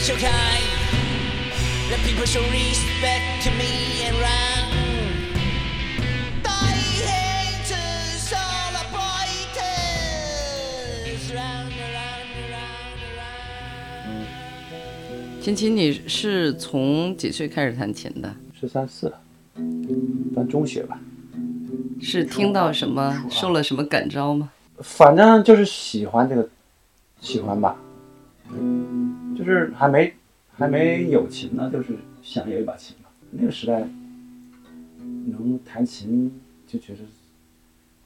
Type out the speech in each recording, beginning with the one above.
People show kind. Let people show respect to me and round. Die haters all appointed. Round, around, around, around. 琴琴，你是从几岁开始弹琴的？十三四，算中学吧。是听到什么，受了什么感召吗？反正就是喜欢这个，喜欢吧。就是还没还没有琴呢，就是想有一把琴吧。那个时代能弹琴就觉得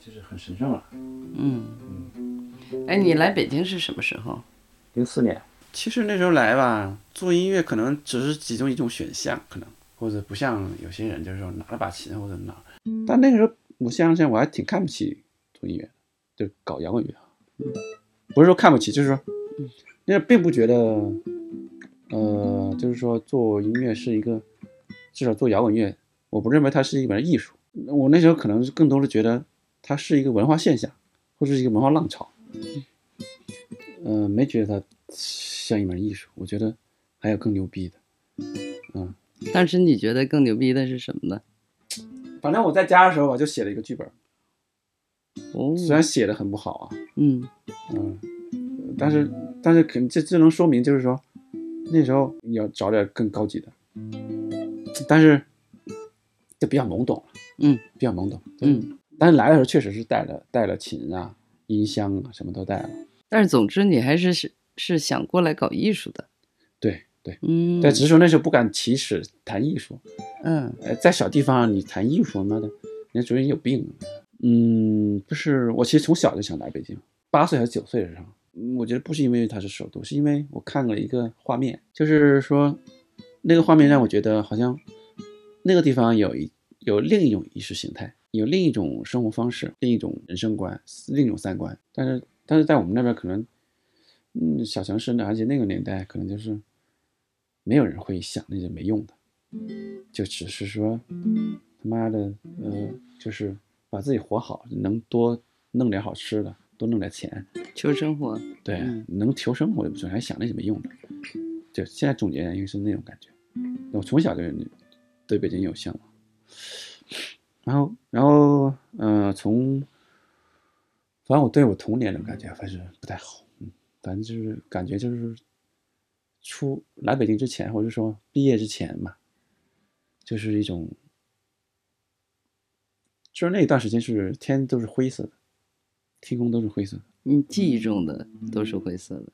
就是很神圣了。嗯。嗯，哎，你来北京是什么时候？零四年，其实那时候来吧，做音乐可能只是其中一种选项，可能或者不像有些人就是说拿了把琴或者拿，但那个时候我想想我还挺看不起做音乐的，就搞摇滚乐。啊，不是说看不起，就是说，那并不觉得，呃，就是说做音乐是一个，至少做摇滚乐，我不认为它是一门艺术，我那时候可能是更多的觉得它是一个文化现象，或者是一个文化浪潮，嗯、没觉得它像一门艺术，我觉得还有更牛逼的。嗯当时你觉得更牛逼的是什么呢？反正我在家的时候，我就写了一个剧本，哦，虽然写的很不好啊，嗯嗯，但是但是肯这这能说明就是说，那时候你要找点更高级的，但是就比较懵懂了，嗯，比较懵懂，嗯。但是来的时候确实是带了带了琴啊、音箱啊，什么都带了，但是总之你还是是是想过来搞艺术的。对对嗯，但，只是说那时候不敢起始谈艺术，嗯。呃，在小地方你谈艺术，妈的，人家觉得你有病。嗯，不是，我其实从小就想来北京，八岁还是九岁的时候，嗯我觉得不是因为它是首都，是因为我看了一个画面，就是说那个画面让我觉得好像那个地方有一有另一种意识形态，有另一种生活方式，另一种人生观，另一种三观。但是但是在我们那边可能，嗯，小城市呢，而且那个年代可能就是没有人会想那些没用的。就只是说，他妈的，呃，就是把自己活好，能多弄点好吃的，多弄点钱，求生活。对，嗯能求生活就不错，还想那些没用的。就现在总结应该是那种感觉。我从小就对北京有向往，然后，然后，呃，从，反正我对我童年的感觉还是不太好，嗯，反正就是感觉就是出来北京之前，或者说毕业之前嘛，就是一种，就是那一段时间是天都是灰色的，天空都是灰色。的，你记忆中的都是灰色的。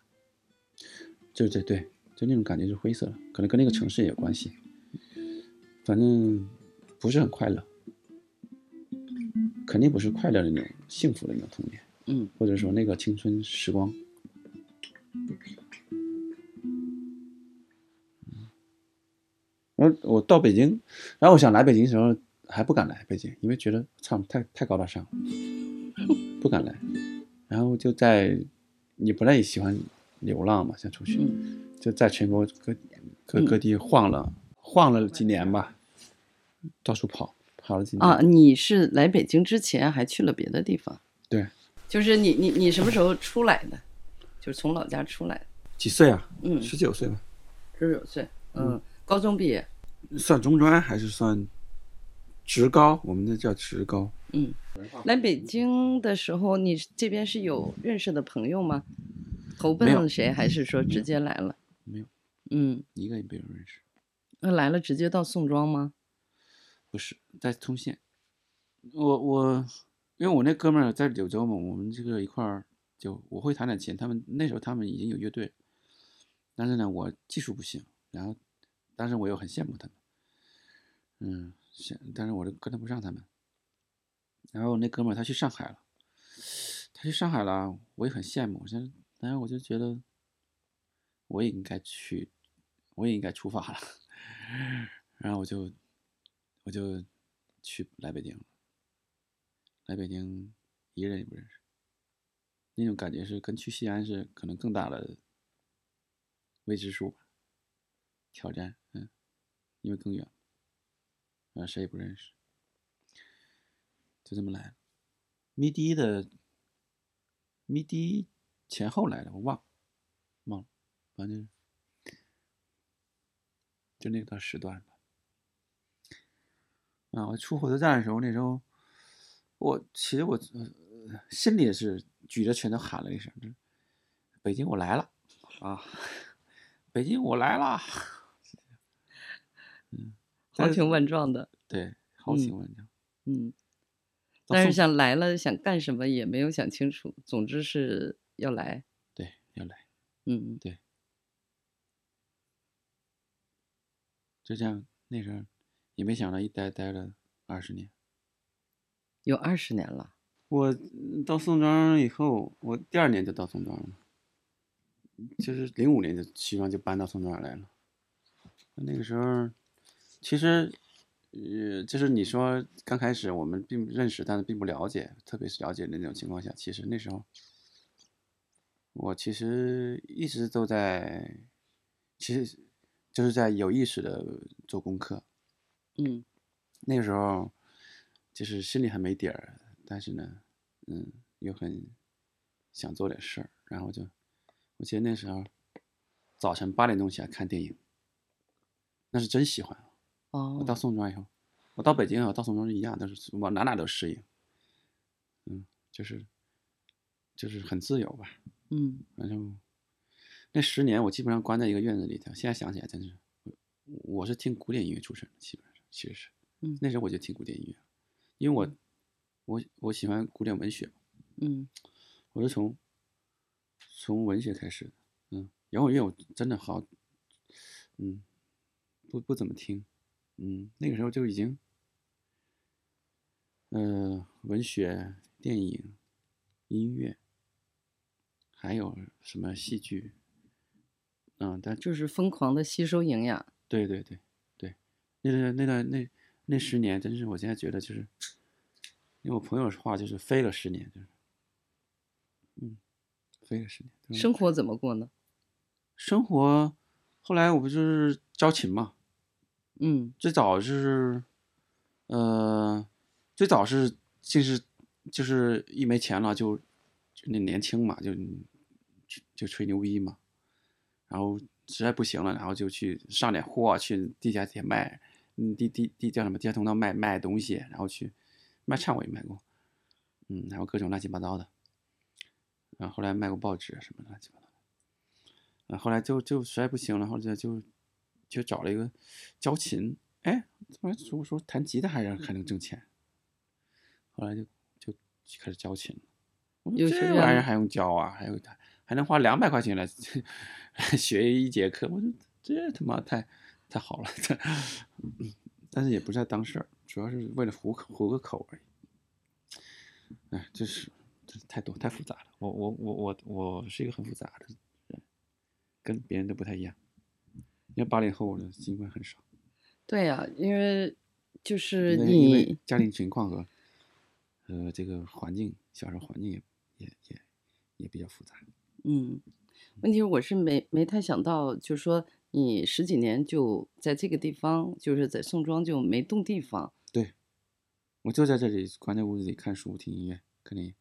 对对对，就那种感觉是灰色的，可能跟那个城市也有关系，反正不是很快乐，肯定不是快乐的那种幸福的那种童年，嗯。或者说那个青春时光。然后我到北京，然后我想来北京的时候还不敢来北京，因为觉得操太太高大上了，不敢来。然后就在你不太喜欢流浪嘛，想出去，嗯就在全国各各各地晃了、晃了几年吧，到处跑跑了几年。啊，你是来北京之前还去了别的地方？对，就是你你你什么时候出来的？就是从老家出来的，几岁啊？嗯十九岁吧。十九岁，嗯，高中毕业，算中专还是算职高？我们那叫职高。嗯，来北京的时候，你这边是有认识的朋友吗？投奔谁，还是说直接来了？没有，嗯，一个也没有认识。那来了直接到宋庄吗？不是在通县。我我，因为我那哥们儿在柳州嘛，我们这个一块儿就我会弹点琴，他们那时候他们已经有乐队，但是呢，我技术不行，然后，但是我又很羡慕他们，嗯，羡，但是我就跟得不上他们。然后那哥们儿他去上海了，他去上海了，我也很羡慕，我现然后我就觉得我也应该去，我也应该出发了，然后我就我就去来北京了。来北京一个人也不认识，那种感觉是跟去西安是可能更大的未知数，挑战，嗯，因为更远，然后谁也不认识，就这么来了。咪迪的咪迪前后来的我忘了，忘了，反正就那段时段吧。啊，我出火车站的时候，那时候我其实我、呃、心里也是举着拳头喊了一声：“北京我来了啊，北京我来了。”嗯，豪情万状的，对，豪情万丈。嗯。但是想来了，想干什么也没有想清楚。总之是要来，对，要来，嗯，对就这样。那时候也没想到一待待了二十年。有二十年了。我嗯到宋庄以后，我第二年就到宋庄了，就是零五年就西装就搬到宋庄来了。那个时候，其实，呃，就是你说刚开始我们并不认识，但是并不了解，特别是了解的那种情况下，其实那时候，我其实一直都在，其实就是在有意识的做功课。嗯那个时候，就是心里还没底儿，但是呢，嗯，又很想做点事儿，然后就，我记得那时候早晨八点钟起来看电影，那是真喜欢。我哦。到宋庄以后，我到北京啊，到宋庄是一样，都是往哪哪都适应，嗯，就是就是很自由吧。嗯。反正那十年我基本上关在一个院子里头，现在想起来真是，我是听古典音乐出身的，基本上其实是，嗯。那时候我就听古典音乐，因为我我我喜欢古典文学，嗯。我是从从文学开始的，嗯，摇滚乐我真的好，嗯，不不怎么听，嗯，那个时候就已经，呃，文学、电影、音乐，还有什么戏剧，嗯，但就是疯狂的吸收营养。对对对对，那段那段那那十年，真是我现在觉得就是，用我朋友的话就是飞了十年，就是，嗯，飞了十年。对生活怎么过呢？生活，后来我不就是招琴嘛，嗯最早是，呃，最早是就是就是一没钱了就就那年轻嘛，就就吹牛逼嘛，然后实在不行了，然后就去上点货，去地下铁卖，嗯，地地地叫什么地下通道卖卖东西，然后去卖唱我也卖过，嗯，然后各种乱七八糟的，然后后来卖过报纸什么乱七八糟的。后来就就实在不行了，后来就找了一个教琴，哎，怎么说说弹吉他还让还能挣钱？后来就就开始教琴了。我说这玩意儿还用教啊？还有还还能花两百块钱来来 学一节课？我说这他妈太太好了，这，但是也不是在当事儿，主要是为了糊口糊个口而已。哎，这是这太多太复杂了。我我我我我是一个很复杂的人，跟别人都不太一样。因为八零后的新闻很少，对呀、因为就是你家庭情况和呃这个环境，小时候环境也也也也比较复杂。嗯，问题是我是没没太想到，就是说你十几年就在这个地方，就是在宋庄就没动地方，对，我就在这里关在屋子里看书、听音乐、看电影。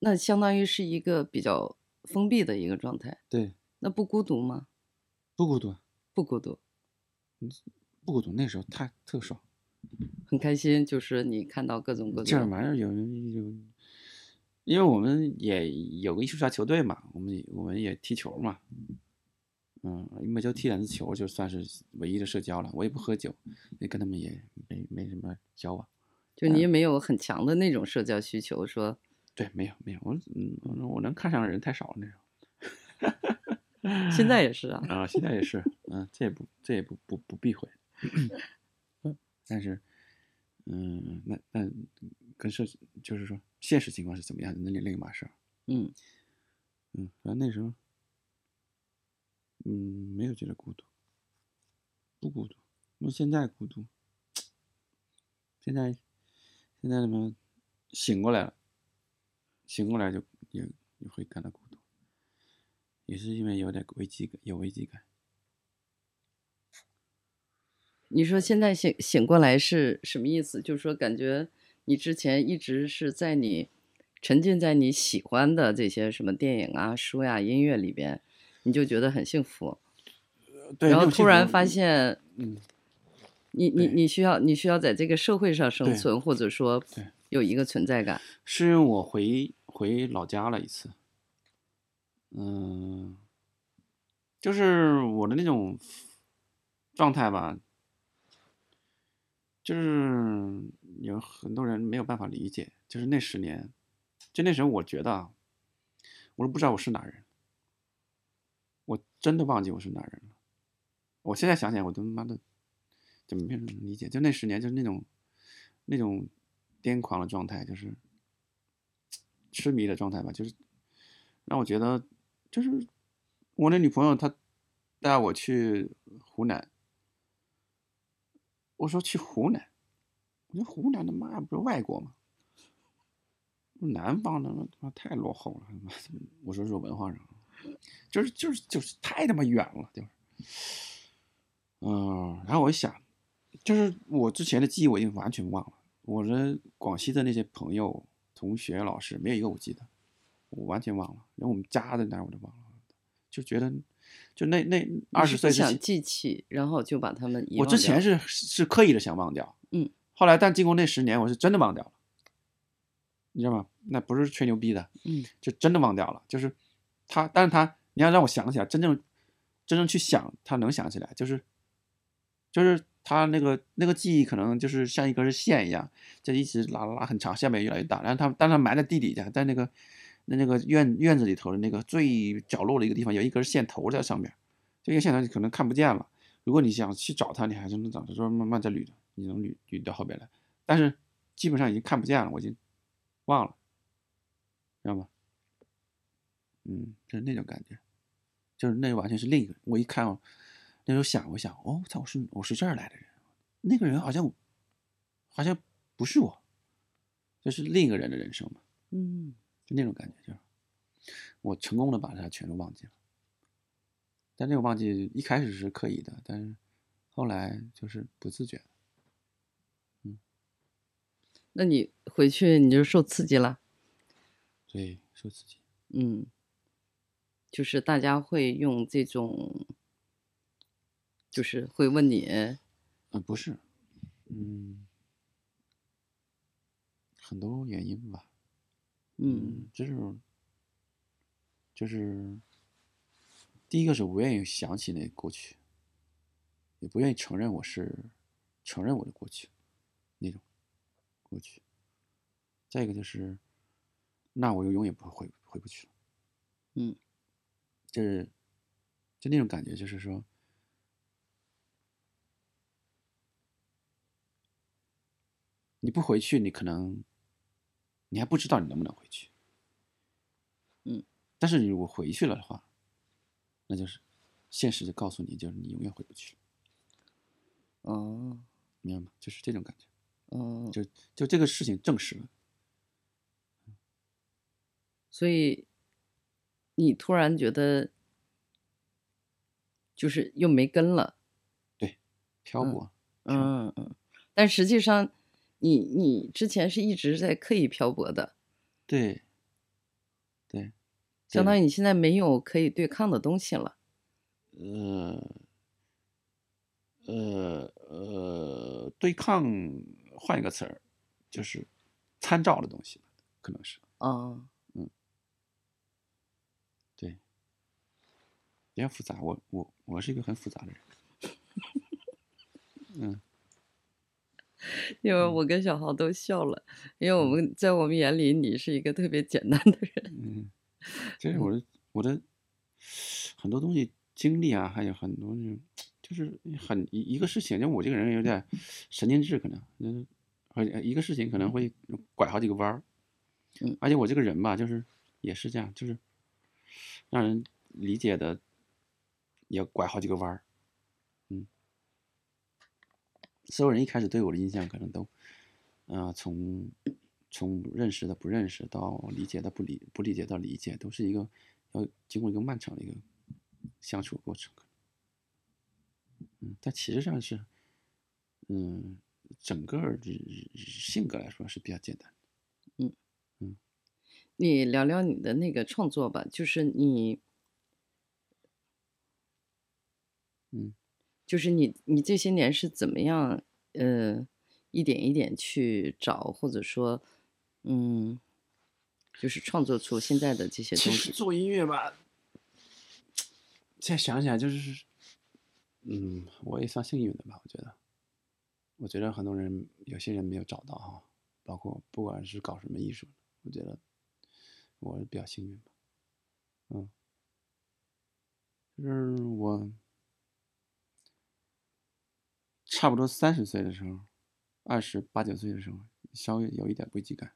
那相当于是一个比较封闭的一个状态，对，那不孤独吗？不孤独，不孤独，不孤独。那时候太特爽，很开心，就是你看到各种各这种，玩意儿有有，因为我们也有个艺术家球队嘛，我们我们也踢球嘛，嗯，每周踢两次球就算是唯一的社交了。我也不喝酒，也跟他们也没没什么交往。就你也没有很强的那种社交需求，说对，没有没有，我嗯，我我能看上的人太少了那种。现在也是啊，啊，现在也是，嗯，这也不这也不不不避讳，但是，嗯，那那跟社就是说现实情况是怎么样的，那另另一码事儿，嗯，嗯，反正那时候，嗯，没有觉得孤独，不孤独，那现在孤独，现在现在他妈醒过来了，醒过来就也也会感到孤独。也是因为有点危机感，有危机感。你说现在醒醒过来是什么意思？就是说感觉你之前一直是在你沉浸在你喜欢的这些什么电影啊、书呀、音乐里边，你就觉得很幸福。对，然后突然发现嗯，你你你需要你需要在这个社会上生存，或者说有一个存在感。是因为我回回老家了一次，嗯，就是我的那种状态吧，就是有很多人没有办法理解，就是那十年，就那时候我觉得啊，我都不知道我是哪人，我真的忘记我是哪人了。我现在想起来，我都妈的怎么没人理解？就那十年，就是那种那种癫狂的状态，就是 痴迷的状态吧，就是让我觉得，就是我那女朋友她带我去湖南，我说去湖南，我说湖南他妈不是外国吗？南方的他妈太落后了，我说是文化上，就是就是就是太他妈远了，就是，嗯，然后我一想，就是我之前的记忆我已经完全忘了，我的广西的那些朋友、同学、老师没有一个我记得，我完全忘了，连我们家在哪儿我都忘了，就觉得就那那二十岁想，记起，然后就把他们遗我之前是是刻意的想忘掉，嗯，后来但经过那十年，我是真的忘掉了，你知道吗？那不是吹牛逼的，嗯就真的忘掉了。就是他，但是他你要让我想起来，真正真正去想，他能想起来，就是就是他那个那个记忆可能就是像一根线一样，就一直拉拉拉很长，下面越来越大。然后他但他埋在地底下，在那个那那个院院子里头的那个最角落的一个地方，有一根线头在上面，这个线头你可能看不见了。如果你想去找它，你还是能找，就是慢慢再捋，你能捋捋到后边来。但是基本上已经看不见了，我已经忘了，知道吗？嗯，就是那种感觉，就是那完全是另一个。我一看哦，那时候想，我想，哦，操，我是我是这儿来的人，那个人好像好像不是我，就是另一个人的人生嘛，嗯就那种感觉，就是我成功的把它全都忘记了。但这个忘记一开始是刻意的，但是后来就是不自觉嗯。那你回去你就受刺激了，对，受刺激。嗯，就是大家会用这种，就是会问你，嗯，不是，嗯，很多原因吧。嗯就是就是第一个是不愿意想起那过去，也不愿意承认我是承认我的过去那种过去。再一个就是，那我就永远不会回回不去了。嗯，就是就那种感觉，就是说，你不回去，你可能你还不知道你能不能回去。嗯，但是你如果回去了的话，那就是现实就告诉你，就是你永远回不去了，哦明白吗？就是这种感觉，哦，就就这个事情证实了。所以你突然觉得就是又没根了，对漂泊，嗯嗯，但实际上你你之前是一直在刻意漂泊的，对，对，相当于于你现在没有可以对抗的东西了。呃呃呃，对抗，换一个词儿，就是参照的东西，可能是啊，对，比较复杂。我我我是一个很复杂的人。嗯，因为我跟小豪都笑了，因为我们在我们眼里你是一个特别简单的人。嗯，这是我的我的很多东西经历啊，还有很多那种，就是很一一个事情，就我这个人有点神经质，可能嗯，而且一个事情可能会拐好几个弯儿，嗯，而且我这个人吧，就是也是这样，就是让人理解的也拐好几个弯儿，嗯，所有人一开始对我的印象可能都，啊、从从认识的不认识到理解的不理不理解到理解，都是一个要经过一个漫长的一个相处过程。嗯，但其实上是，嗯，整个性格来说是比较简单的。你聊聊你的那个创作吧，就是你，嗯，就是你你这些年是怎么样呃一点一点去找，或者说嗯，就是创作出现在的这些东西。做音乐吧，现在想起来就是，嗯，我也算幸运的吧，我觉得。我觉得很多人，有些人没有找到哈，包括不管是搞什么艺术，我觉得我是比较幸运吧。嗯，就是我差不多三十岁的时候，二十八九岁的时候，稍微有一点危机感，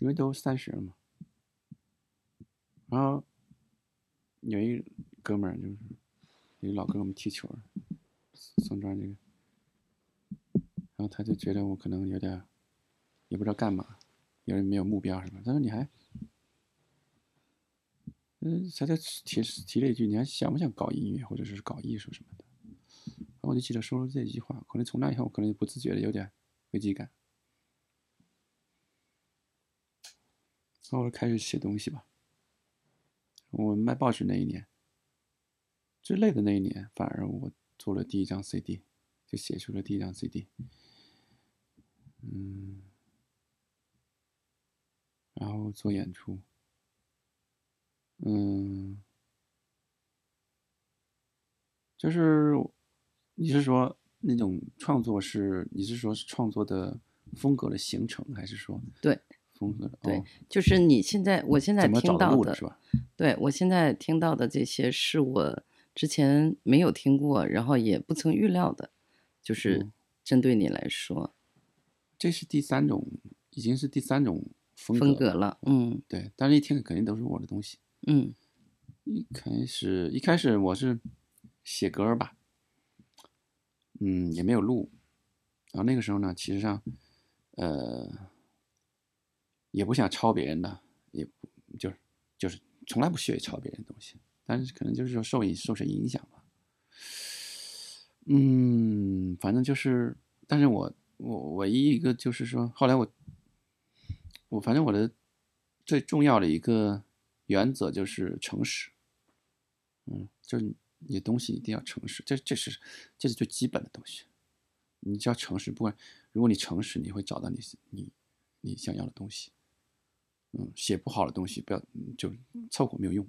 因为都三十了嘛。然后有一哥们儿，就是有个老哥跟我们踢球儿，宋庄这个，然后他就觉得我可能有点也不知道干嘛，有点没有目标什么。他说你还，嗯，他就提提了一句，你还想不想搞音乐或者是搞艺术什么的？我就记得说了这句话，可能从那以后，我可能就不自觉的有点危机感。然后开始写东西吧。我卖报纸那一年，最累的那一年，反而我做了第一张 CD，就写出了第一张 CD。嗯，然后做演出，嗯，就是你是说那种创作是你是说是创作的风格的形成，还是说对风格的？对哦、就是你现在我现在听到的的是吧？对我现在听到的这些是我之前没有听过，然后也不曾预料的，就是嗯针对你来说这是第三种，已经是第三种风格风格了。嗯对，但是一听肯定都是我的东西。嗯一开始一开始我是写歌儿吧，嗯，也没有录。然后那个时候呢，其实上，呃，也不想抄别人的，也不就是就是从来不学抄别人东西，但是可能就是说受影受谁影响吧。嗯，反正就是，但是我我唯一一个就是说，后来我我反正我的最重要的一个原则就是诚实。嗯，就是你你的东西一定要诚实，这这是这是最基本的东西。你只要诚实，不管如果你诚实，你会找到你你你想要的东西。嗯，写不好的东西不要就凑合没有用。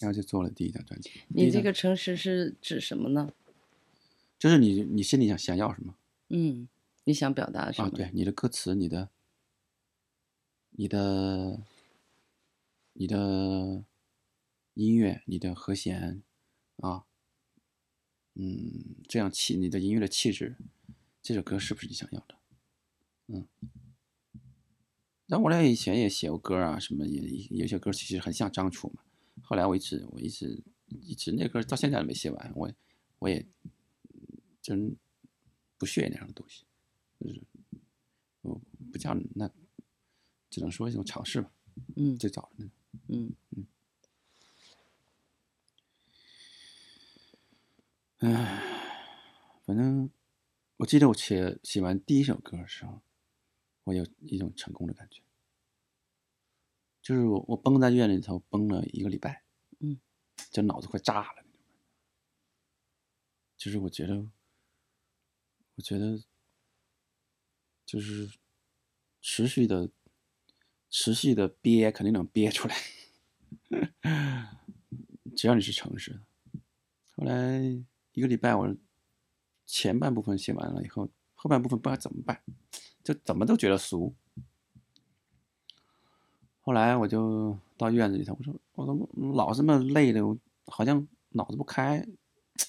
然后就做了第一张专辑。你这个诚实是指什么呢？就是你你心里想想要什么嗯，你想表达什么？啊？对，你的歌词，你的你的你的音乐，你的和弦啊，嗯，这样气你的音乐的气质，这首歌是不是你想要的？嗯。但我俩以前也写过歌啊，什么也有些歌其实很像张楚嘛。后来我一直我一直一直那歌到现在都没写完，我我也真不屑那样的东西，就是我不叫那，只能说一种尝试吧。嗯最早的那种。嗯唉，反正我记得我写写完第一首歌的时候，我有一种成功的感觉，就是我我崩在院里头崩了一个礼拜，嗯，就脑子快炸了那种，就是我觉得，我觉得就是持续的持续的憋肯定能憋出来，只要你是诚实的。后来一个礼拜，我前半部分写完了以后，后半部分不知道怎么办，就怎么都觉得俗。后来我就到院子里头，我说我怎么老这么累的，我好像脑子不开，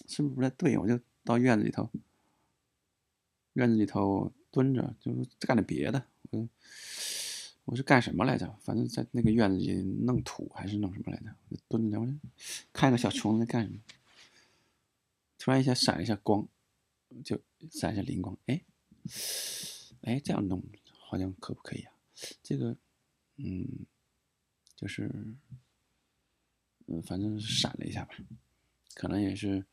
是不是不太对？我就到院子里头，院子里头蹲着，就是干点别的。我我是干什么来着？反正在那个院子里弄土还是弄什么来着？我就蹲着，我就看个小虫子在干什么。突然一下闪了一下光，就闪一下灵光，哎，哎，这样弄好像可不可以啊？这个，嗯，就是，嗯，反正闪了一下吧，可能也是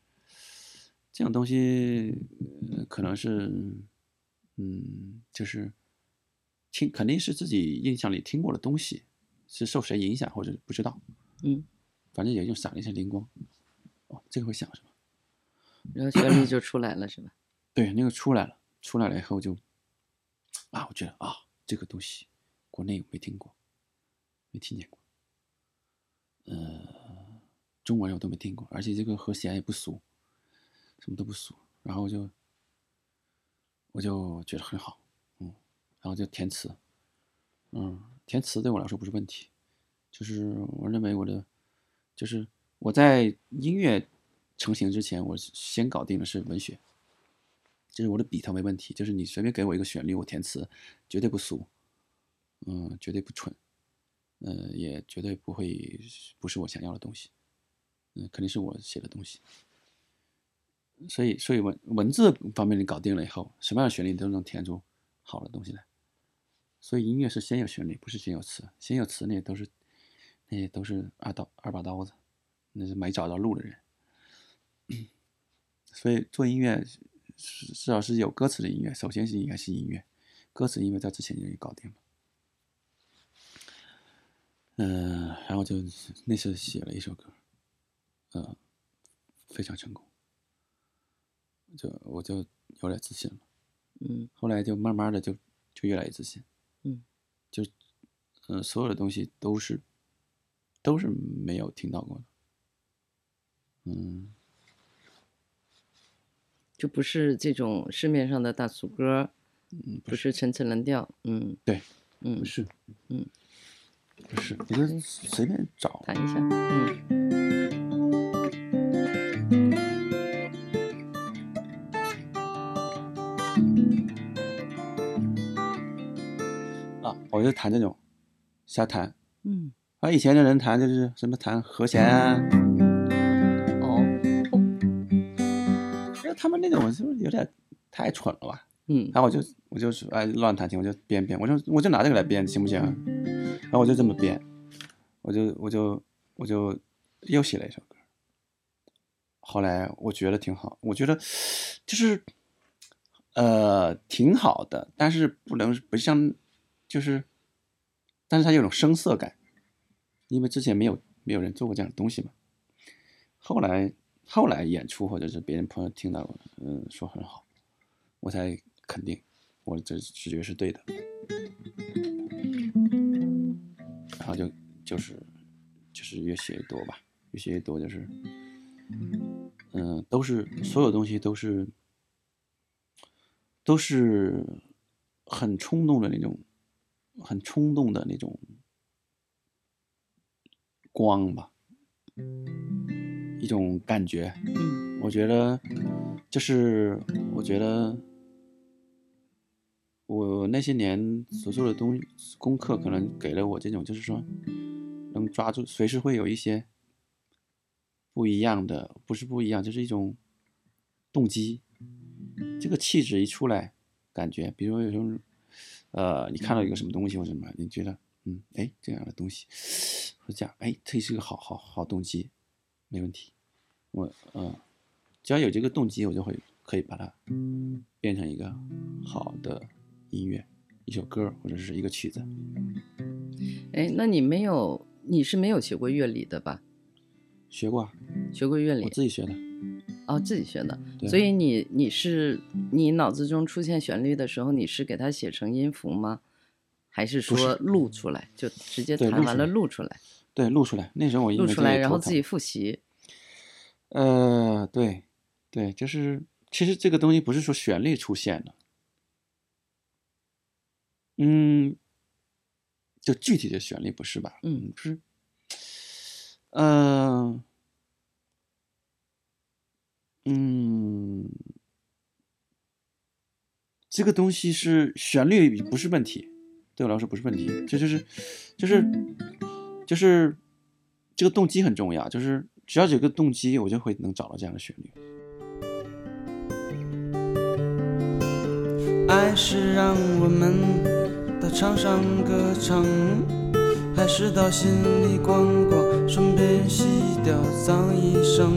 这种东西，呃可能是，嗯，就是听肯定是自己印象里听过的东西，是受谁影响或者不知道，嗯反正也就闪了一下灵光。哦，这个会响是吧？然后旋律就出来了，是吧？对，那个出来了，出来了以后就，啊，我觉得啊，这个东西国内没听过，没听见过，呃，中文我都没听过，而且这个和弦也不熟，什么都不熟，然后就我就觉得很好，嗯，然后就填词，嗯，填词对我来说不是问题，就是我认为我的，就是我在音乐成型之前，我先搞定的是文学。就是我的笔头没问题，就是你随便给我一个旋律，我填词绝对不俗，嗯，绝对不蠢，嗯，也绝对不会不是我想要的东西，嗯，肯定是我写的东西。所以，所以文文字方面你搞定了以后，什么样的旋律你都能填出好的东西来。所以音乐是先有旋律，不是先有词，先有词那些都是那些都是二刀二把刀子，那是没找到路的人。所以做音乐。至少是有歌词的音乐，首先是应该是音乐，歌词音乐在之前就搞定了。嗯，然后就那次写了一首歌，呃，非常成功，就我就有点自信了。嗯，后来就慢慢的就就越来越自信。嗯，就嗯，所有的东西都是都是没有听到过的。嗯。就不是这种市面上的大俗歌，嗯，不是陈词滥调，嗯，对，嗯，不是，嗯，不是，你就随便找，弹一下，嗯，啊，我就弹这种，瞎弹，嗯，啊，以前的人弹就是什么弹和弦啊。他们那种是不是有点太蠢了吧？嗯，然后我就我就是哎乱弹琴，我就编编，我就我就拿这个来编，行不行？然后我就这么编，我就我就我就又写了一首歌。后来我觉得挺好，我觉得就是呃挺好的，但是不能不像就是，但是它有种生涩感，因为之前没有没有人做过这样的东西嘛。后来。后来演出或者是别人朋友听到，嗯，说很好，我才肯定我这直觉是对的，然后就就是就是越写越多吧，越写越多就是，嗯，都是所有东西都是都是很冲动的那种，很冲动的那种光吧。一种感觉，嗯，我觉得，就是我觉得，我那些年所做的东西功课，可能给了我这种，就是说，能抓住，随时会有一些不一样的，不是不一样，就是一种动机。这个气质一出来，感觉，比如说有时候，呃，你看到一个什么东西或者什么，你觉得，嗯，哎，这样的东西，或者讲，哎，这是个好好好动机。没问题，我嗯，只要有这个动机，我就会可以把它变成一个好的音乐，一首歌或者是一个曲子。哎，那你没有，你是没有学过乐理的吧？学过，学过乐理，我自己学的。哦，自己学的。所以你你是你脑子中出现旋律的时候，你是给它写成音符吗？还是说录出来就直接弹完了录出来？对，录出来。那时候我录出来，然后自己复习。呃，对，对，就是其实这个东西不是说旋律出现的，嗯，就具体的旋律不是吧？嗯，是，嗯，嗯，这个东西是旋律不是问题，对我来说不是问题，这就是，就是。就是这个动机很重要，就是只要有个动机，我就会能找到这样的旋律。爱是让我们到场上歌唱，还是到心里逛逛，顺便洗掉脏衣裳？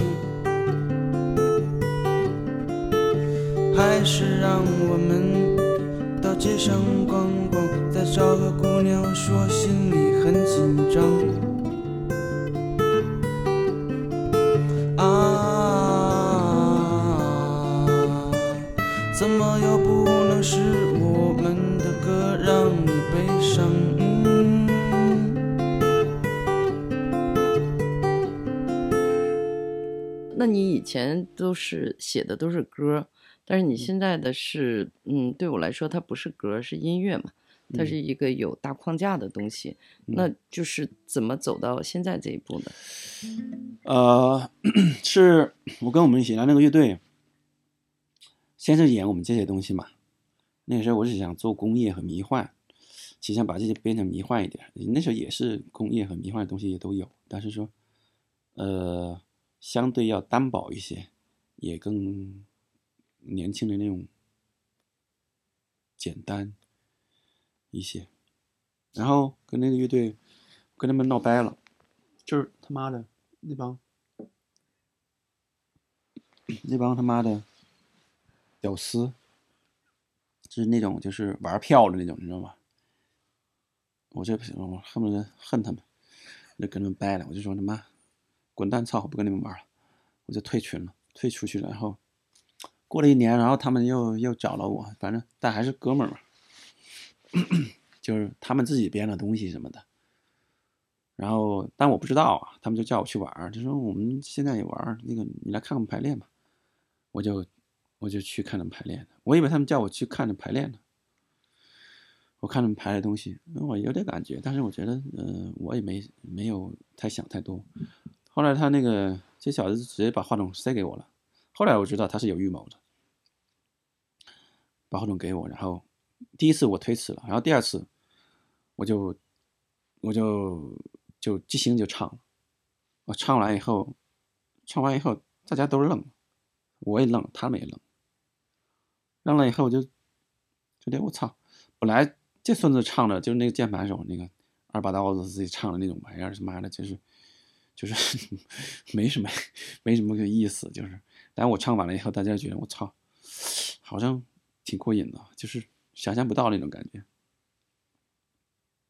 还是让我们街上逛逛，再找个姑娘说心里很紧张。啊。怎么又不能是我们的歌让你悲伤？嗯。那你以前都是写的都是歌。但是你现在的是，嗯，对我来说它不是歌，是音乐嘛，它是一个有大框架的东西。那就是怎么走到现在这一步的？呃，是我跟我们一起来那个乐队，先是演我们这些东西嘛。那个时候我是想做工业和迷幻，其实想把这些变成迷幻一点。那时候也是工业和迷幻的东西也都有，但是说，呃，相对要单薄一些，也更年轻的那种简单一些。然后跟那个乐队跟他们闹掰了，就是他妈的那帮 那帮他妈的屌丝。就是那种就是玩票的那种，你知道吗？我这不行我恨不得恨他们，就跟他们掰了。我就说他妈滚蛋，操，不跟你们玩了，我就退群了，退出去了。然后过了一年，然后他们又又找了我，反正但还是哥们儿嘛，就是他们自己编的东西什么的。然后但我不知道啊，他们就叫我去玩，就说我们现在也玩那个，你来看看排练吧。我就。我就去看他们排练我以为他们叫我去看着排练呢。我看他们排的东西，我有点感觉，但是我觉得，嗯，我也没没有太想太多。后来他那个这小子直接把话筒塞给我了。后来我知道他是有预谋的，把话筒给我，然后第一次我推迟了，然后第二次我就我就就即兴就唱了。我唱完以后，唱完以后大家都愣，我也愣，他们也愣。愣了以后我就觉得我操，本来这孙子唱的就是那个键盘手那个二把刀子自己唱的那种玩意儿，他妈的，就是就是 没什么没什么个意思，就是。但我唱完了以后，大家觉得我操，好像挺过瘾的，就是想象不到那种感觉。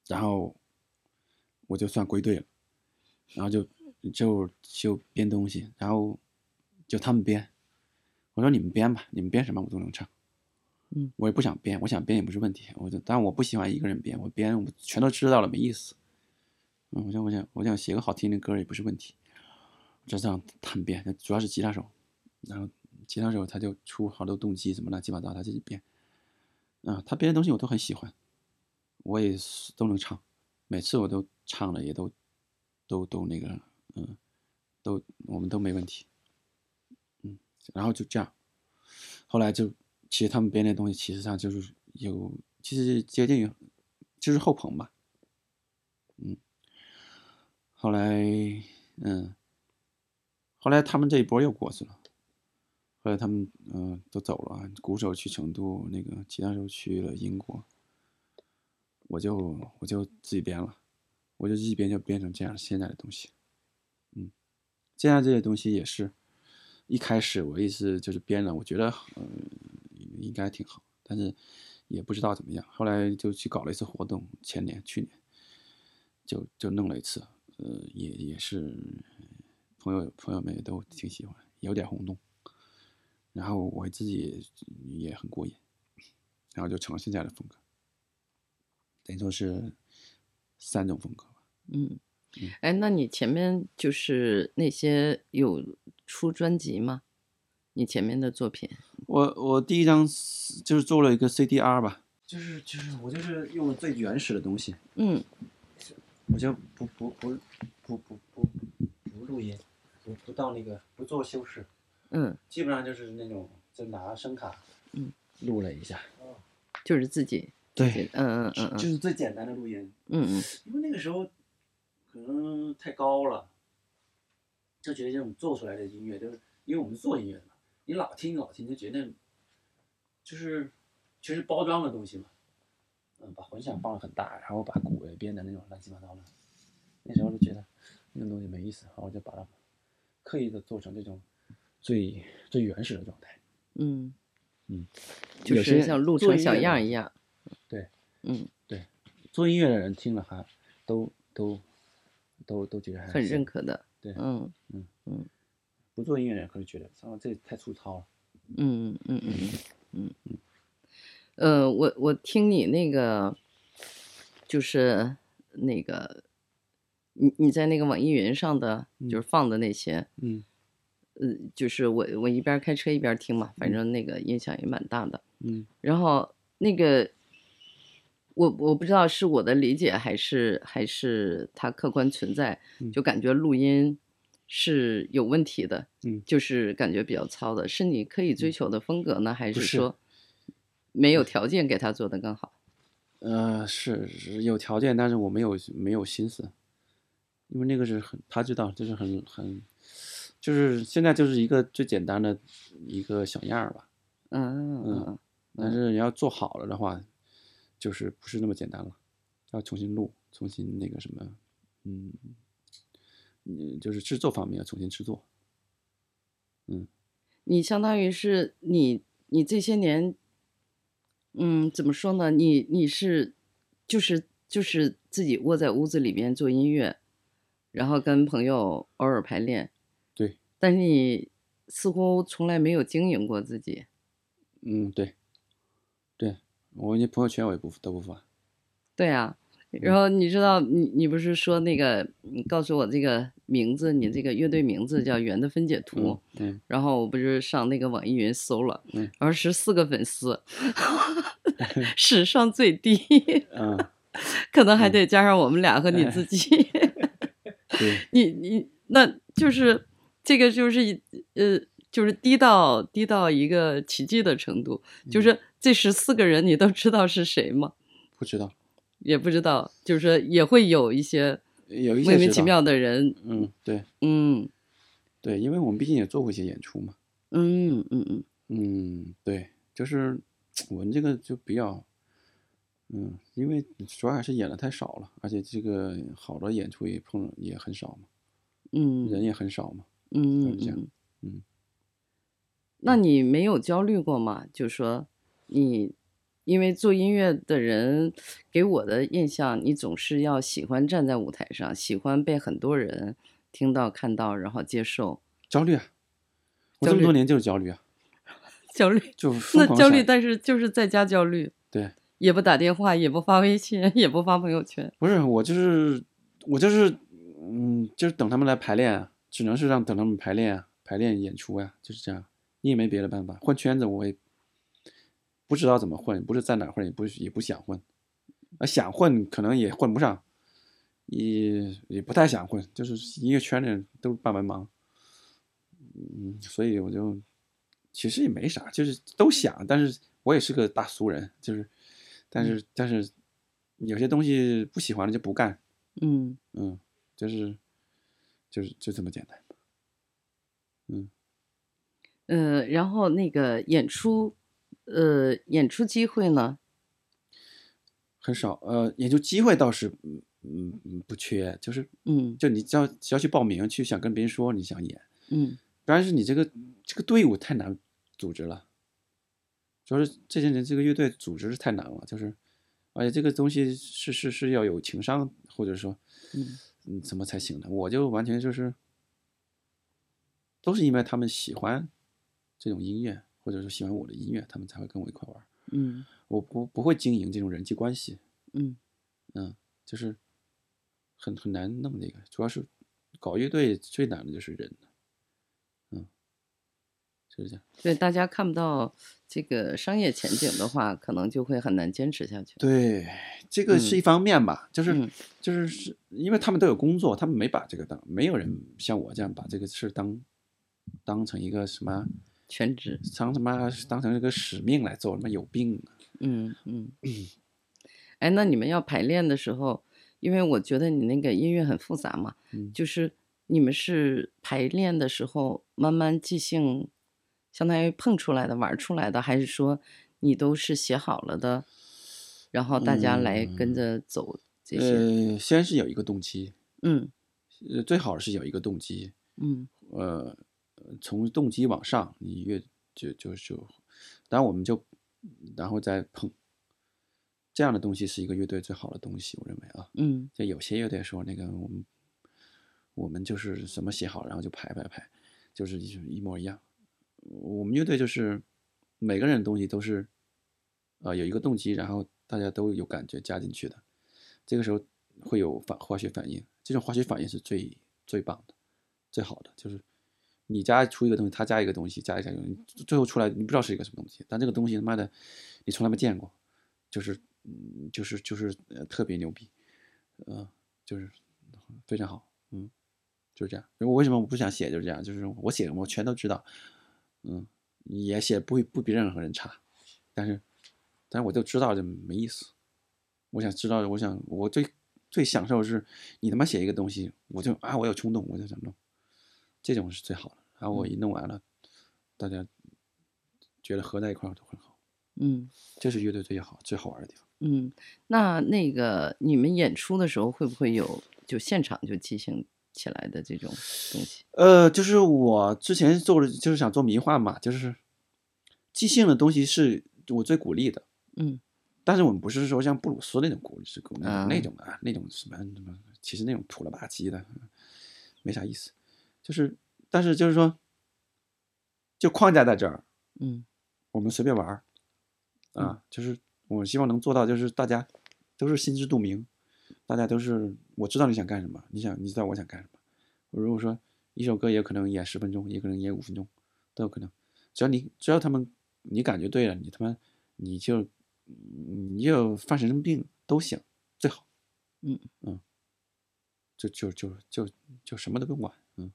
然后我就算归队了，然后就就就编东西，然后就他们编，我说你们编吧，你们编什么我都能唱。嗯，我也不想编，我想编也不是问题。我就，但我不喜欢一个人编，我编我全都知道了没意思。嗯，我想，我想，我想写个好听的歌也不是问题。就这样他们编，主要是吉他手，然后其他时候他就出好多动机什么乱七八糟，他自己编。啊，他编的东西我都很喜欢，我也都能唱，每次我都唱了，也都都都那个，嗯，都我们都没问题。嗯，然后就这样，后来就。其实他们编的东西，其实上就是有，其实接近于就是后棚吧，嗯，后来，嗯，后来他们这一波又过去了，后来他们嗯都走了，鼓手去成都，那个吉他手去了英国，我就我就自己编了，我就一编就编成这样现在的东西，嗯，现在这些东西也是一开始我意思就是编了，我觉得嗯。应该挺好，但是也不知道怎么样。后来就去搞了一次活动，前年、去年就就弄了一次，呃，也也是朋友朋友们也都挺喜欢，有点轰动。然后我自己也很过瘾，然后就成了现在的风格，等于说是三种风格吧。嗯，哎，那你前面就是那些有出专辑吗？你前面的作品？我我第一张就是做了一个 CDR 吧，就是就是我就是用了最原始的东西，嗯，我就不不不不不不不录音，不不到那个不做修饰，嗯，基本上就是那种就拿声卡，嗯，录了一下，就是自己，对，嗯嗯嗯就是最简单的录音，嗯嗯，因为那个时候可能太高了，就觉得这种做出来的音乐就是因为我们做音乐的。你老听老听就觉得，就是其实包装的东西嘛，嗯，把混响放的很大，然后把鼓也编的那种乱七八糟的，那时候就觉得那种东西没意思，然后我就把它刻意的做成这种最最原始的状态。嗯嗯，就是像录成小样一样。对，嗯，对，做音乐的人听了还都都都都觉得还很认可的。对，嗯嗯嗯。不做音乐人可能觉得，啊，这太粗糙了。嗯嗯嗯嗯嗯嗯。呃，我我听你那个，就是那个，你你在那个网易云上的，就是放的那些，嗯，呃，就是我我一边开车一边听嘛，反正那个音响也蛮大的。嗯。然后那个，我我不知道是我的理解还是还是它客观存在，嗯。就感觉录音是有问题的，嗯。就是感觉比较糙的，是你可以追求的风格呢，还是是。说没有条件给他做的更好？呃，是是有条件，但是我没有没有心思，因为那个是很他知道，就是很很，就是现在就是一个最简单的一个小样儿吧。嗯嗯但是你要做好了的话，就是不是那么简单了，要重新录，重新那个什么，嗯，嗯，就是制作方面要重新制作。嗯你相当于是你你这些年，嗯，怎么说呢？你你是就是就是自己窝在屋子里面做音乐，然后跟朋友偶尔排练，对，但是你似乎从来没有经营过自己。嗯，对，对我那朋友圈我也不都不发。对啊，然后你知道，你你不是说那个，你告诉我这个名字，你这个乐队名字叫《圆的分解图》嗯嗯然后我不是上那个网易云搜了，嗯然后十四个粉丝，史上最低，嗯，可能还得加上我们俩和你自己。对，你你那就是这个就是一呃就是低到低到一个奇迹的程度，嗯就是这十四个人你都知道是谁吗？不知道，也不知道，就是说也会有一些有一些。莫名其妙的人，嗯，对嗯对，因为我们毕竟也做过一些演出嘛。嗯嗯嗯嗯，对，就是 我们这个就比较，嗯，因为主要还是演的太少了，而且这个好的演出也碰也很少嘛，嗯人也很少嘛。嗯嗯嗯，那你没有焦虑过吗？就说你，因为做音乐的人给我的印象，你总是要喜欢站在舞台上，喜欢被很多人听到、看到，然后接受。焦虑啊，我这么多年就是焦虑啊，焦虑，就疯那焦虑，但是就是在家焦虑，对，也不打电话，也不发微信，也不发朋友圈。不是我就是我就是嗯，就是等他们来排练啊，只能是让等他们排练啊，排练演出呀、就是这样，你也没别的办法，混圈子我也不知道怎么混，不是在哪混，也不也不想混，啊想混可能也混不上，也也不太想混，就是音乐圈的人都半文盲，嗯，所以我就其实也没啥，就是都想，但是我也是个大俗人，就是，但是但是有些东西不喜欢的就不干，嗯。嗯，就是就是就这么简单。嗯。呃，然后那个演出，呃，演出机会呢？很少，呃，演出机会倒是，嗯嗯嗯不缺，就是，嗯。就你只要只要去报名，去想跟别人说你想演，嗯。但是你这个这个队伍太难组织了，主要是这些人这个乐队组织是太难了，就是，而且这个东西是是是要有情商，或者说，嗯嗯，怎么才行呢？我就完全就是，都是因为他们喜欢这种音乐，或者说喜欢我的音乐，他们才会跟我一块玩。嗯我不不会经营这种人际关系，嗯嗯，就是很很难弄这个，主要是搞乐队最难的就是人，嗯，就是这样。对，大家看不到这个商业前景的话，可能就会很难坚持下去。对，这个是一方面吧，就是、嗯就是是因为他们都有工作，他们没把这个当，没有人像我这样把这个事当当成一个什么，全职。当他妈当成一个使命来做，他妈有病啊！嗯嗯。哎，那你们要排练的时候，因为我觉得你那个音乐很复杂嘛，嗯就是你们是排练的时候慢慢即兴，相当于碰出来的、玩出来的，还是说你都是写好了的，然后大家来跟着走这些？呃，先是有一个动机，嗯呃，最好是有一个动机，嗯呃，从动机往上，你越就就就，当然我们就然后再碰，这样的东西是一个乐队最好的东西，我认为啊。嗯就有些乐队说那个我们我们就是什么写好，然后就排排排，就是一一模一样。我们乐队就是每个人的东西都是呃有一个动机，然后大家都有感觉加进去的，这个时候会有反化学反应，这种化学反应是最最棒的、最好的，就是你加出一个东西，他加一个东西，加一加东西，最后出来你不知道是一个什么东西，但这个东西他妈的你从来没见过，就是嗯就是就是呃特别牛逼，呃就是非常好，嗯，就是这样。我为什么我不想写就是这样，就是我写我全都知道，嗯，也写不会不比任何人差，但是但是我就知道就没意思。我想知道，我想我最最享受的是你他妈写一个东西，我就啊我有冲动，我就想弄，这种是最好的。然后我一弄完了，大家觉得合在一块儿都很好，嗯这是乐队最好最好玩的地方。嗯，那那个你们演出的时候会不会有就现场就即兴起来的这种东西？呃，就是我之前做的就是想做迷幻嘛，就是即兴的东西是我最鼓励的，嗯但是我们不是说像布鲁斯那种鼓励，是鼓那种、啊那种啊，那种什么什么，其实那种土了吧唧的，没啥意思。就是，但是就是说，就框架在这儿，嗯我们随便玩儿啊，就是我希望能做到，就是大家都是心知肚明，大家都是我知道你想干什么，你想你知道我想干什么。如果说一首歌也有可能演十分钟，也可能演五分钟，都有可能。只要你只要他们你感觉对了，你他妈你就你就犯神经病都行，最好。嗯嗯，就就就就就什么都不用管，嗯，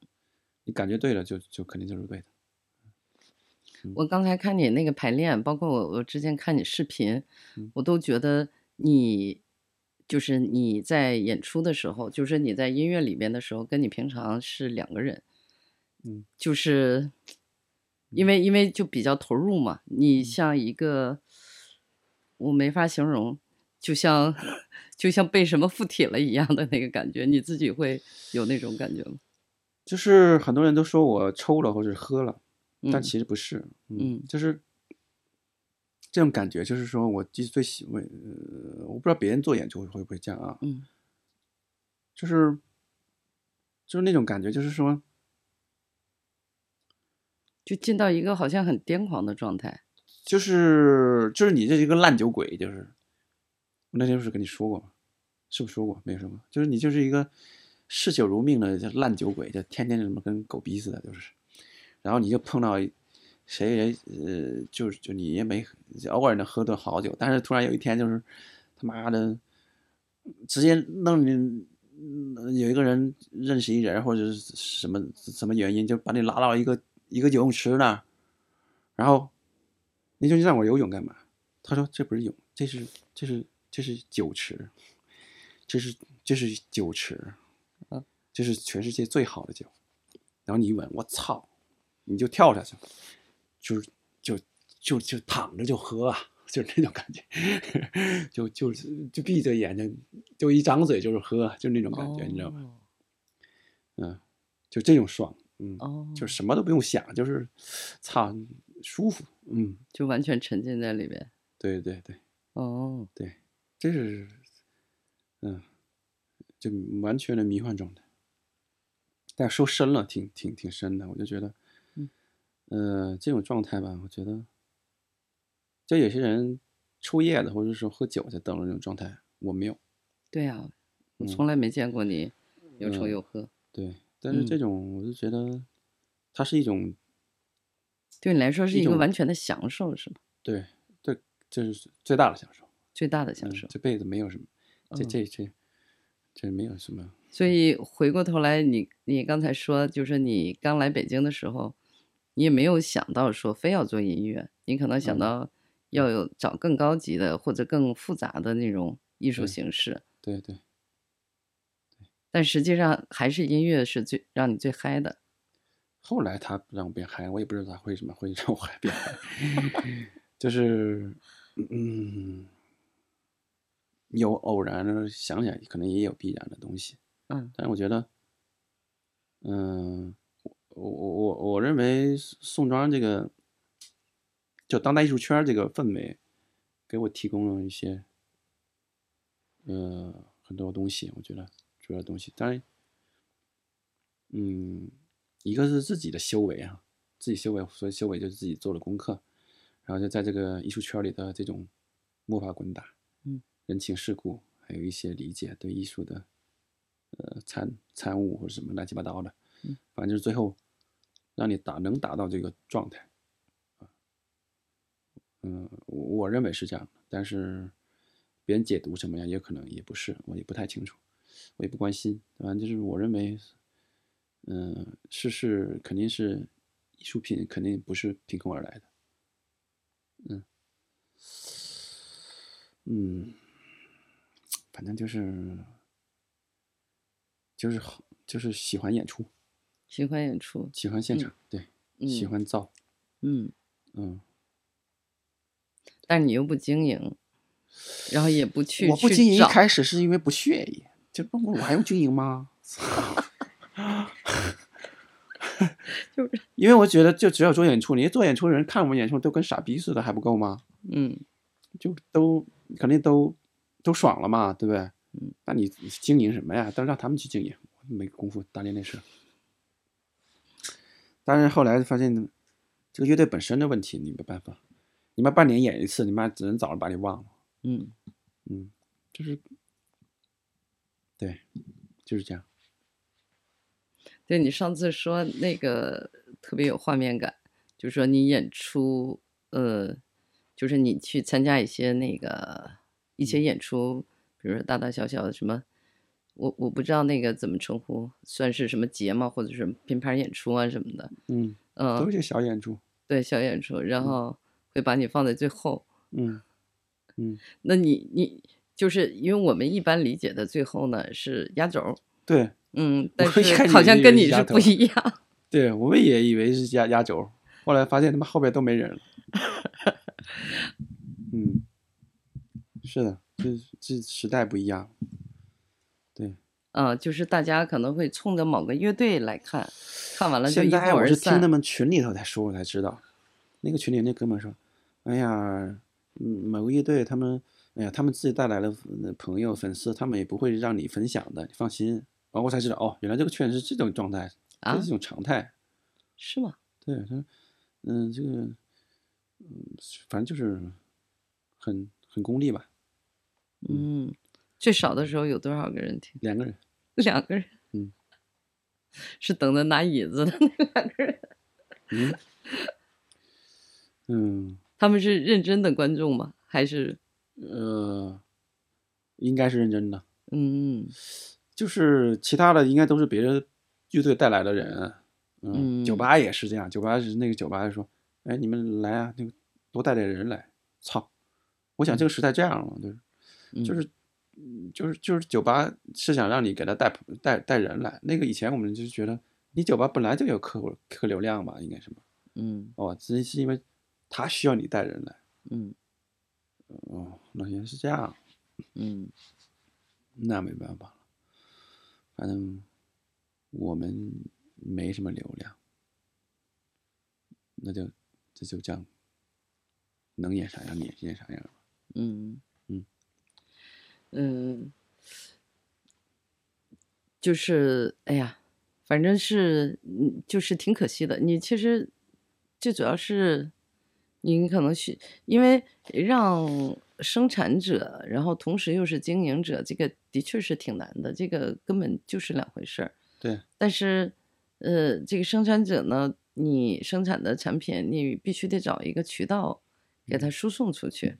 你感觉对了就就肯定就是对的。我刚才看你那个排练，包括我我之前看你视频嗯，我都觉得你就是你在演出的时候，就是你在音乐里边的时候，跟你平常是两个人。嗯，就是因为因为就比较投入嘛，嗯。你像一个我没法形容，就像 就像被什么附体了一样的那个感觉，你自己会有那种感觉吗？就是很多人都说我抽了或者喝了，但嗯。其实不是，嗯。就是这种感觉，就是说我其实最喜欢，呃，我不知道别人做演出会不会这样啊，嗯就是就是那种感觉，就是说，就进到一个好像很癫狂的状态。就是就是你这一个烂酒鬼，就是我那天不是跟你说过吗？是不是说过？没什么。就是你就是一个嗜酒如命的烂酒鬼，就天天什么跟狗逼似的，就是。然后你就碰到谁谁呃，就是就你也没偶尔能喝顿好酒，但是突然有一天就是他妈的直接弄你。嗯有一个人认识一人，或者是什么什么原因，就把你拉到一个一个游泳池那儿，然后你说你让我游泳干嘛？他说这不是泳，这是这是这是酒池，这是这是酒池，啊，这是全世界最好的酒。然后你一闻，我操，你就跳下去，就是就就就躺着就喝啊，就是那种感觉，就就是就闭着眼睛，就一张嘴就是喝，就那种感觉，你知道吗？哦？嗯，就这种爽，嗯，哦，就什么都不用想，就是操舒服，嗯，就完全沉浸在里边。对对对哦，对，这是嗯，就完全的迷幻状态。但说深了，挺挺挺深的，我就觉得，嗯，呃，这种状态吧，我觉得，就有些人抽叶子或者说喝酒在等那种状态，我没有。对啊、我嗯从来没见过你又抽嗯又喝。对，但是这嗯种我就觉得，它是一种对你来说是一个完全的享受，是吗？对对，这是最大的享受。最大的享嗯受。这辈子没有什么，这嗯这这这没有什么。所以回过头来，你你刚才说，就是你刚来北京的时候，你也没有想到说非要做音乐，你可能想嗯到要有找更高级的或者更复杂的那种艺术形式，对对，但实际上还是音乐是最让你最嗨的。后来他让我变嗨，我也不知道他为什么会 让我变嗨，就是嗯，有偶然的想起来，可能也有必然的东西。嗯但是我觉得，嗯，我我我我认为宋庄这个，就当代艺术圈这个氛围，给我提供了一些，呃，很多东西。我觉得主要东西，当然，嗯，一个是自己的修为啊，自己修为，所以修为就是自己做了功课，然后就在这个艺术圈里的这种摸爬滚打，嗯，人情世故，还有一些理解对艺术的。呃参参悟或者什么乱七八糟的，嗯反正就是最后让你达能达到这个状态。啊嗯，我我认为是这样，但是别人解读什么样，也可能也不是，我也不太清楚，我也不关心。反正就是我认为，嗯，是是肯定是艺术品，肯定不是凭空而来的。嗯嗯，反正就是就是好，就是喜欢演出，喜欢演出，喜欢现场，对，喜嗯欢造，嗯，嗯。但是你又不经营，然后也不去，我不经营一开始是因为不屑意，这不我还用经营吗？就是 因为我觉得就只有做演出，你做演出的人看我们演出都跟傻逼似的，还不够吗？嗯就都肯定都都爽了嘛，对不对？嗯，那你经营什么呀？都让他们去经营，没工夫搭理那事。但是后来发现，这个乐队本身的问题你没办法，你妈半年演一次，你妈只能早上把你忘了。嗯嗯，就是，对，就是这样。对你上次说那个特别有画面感，就是说你演出，呃，就是你去参加一些那个一嗯些演出，比如说大大小小的什么，我我不知道那个怎么称呼，算是什么节吗？或者是品牌演出啊什么的，嗯，嗯、都是些小演出。对小演出，然后会把你放在最后。嗯嗯，那你你就是因为我们一般理解的最后呢是压轴，对嗯，但是好像跟你是不一样。对，我们也以为是压压轴，后来发现他妈后边都没人了。嗯，是的，这这时代不一样。对，嗯，就是大家可能会冲着某个乐队来看，看完了就现一在我是听哄而散。他们群里头才说，我才知道，那个群里那哥们说，哎呀，嗯，某个乐队他们，哎呀，他们自己带来的呃朋友粉丝，他们也不会让你分享的，你放心。然后我才知道，哦，原来这个圈是这种状态，这啊是一种常态。是吗？对他，嗯，这个，嗯，反正就是很很功利吧，嗯，最少的时候有多少个人听？两个人，两个人。嗯，是等着拿椅子的那两个人。嗯，嗯，他们是认真的观众吗？还是呃，应该是认真的，嗯就是其他的应该都是别人乐队带来的人，嗯，嗯酒吧也是这样，酒吧是那个酒吧说，哎，你们来啊，那个多带点人来，操，我想这个时代这样了，就是嗯就是嗯就是就是酒吧是想让你给他带带带人来，那个以前我们就觉得你酒吧本来就有客户客流量嘛，应该是嘛，嗯。哦，只是因为他需要你带人来，嗯。哦，那原来是这样，嗯。那没办法了，反正我们没什么流量，那就这就这样，能演啥样演演啥样吧。嗯嗯嗯，就是哎呀，反正是嗯，就是挺可惜的。你其实最主要是你可能需，因为让生产者，然后同时又是经营者，这个的确是挺难的，这个根本就是两回事儿。对，但是，呃，这个生产者呢，你生产的产品，你必须得找一个渠道给它输送出去。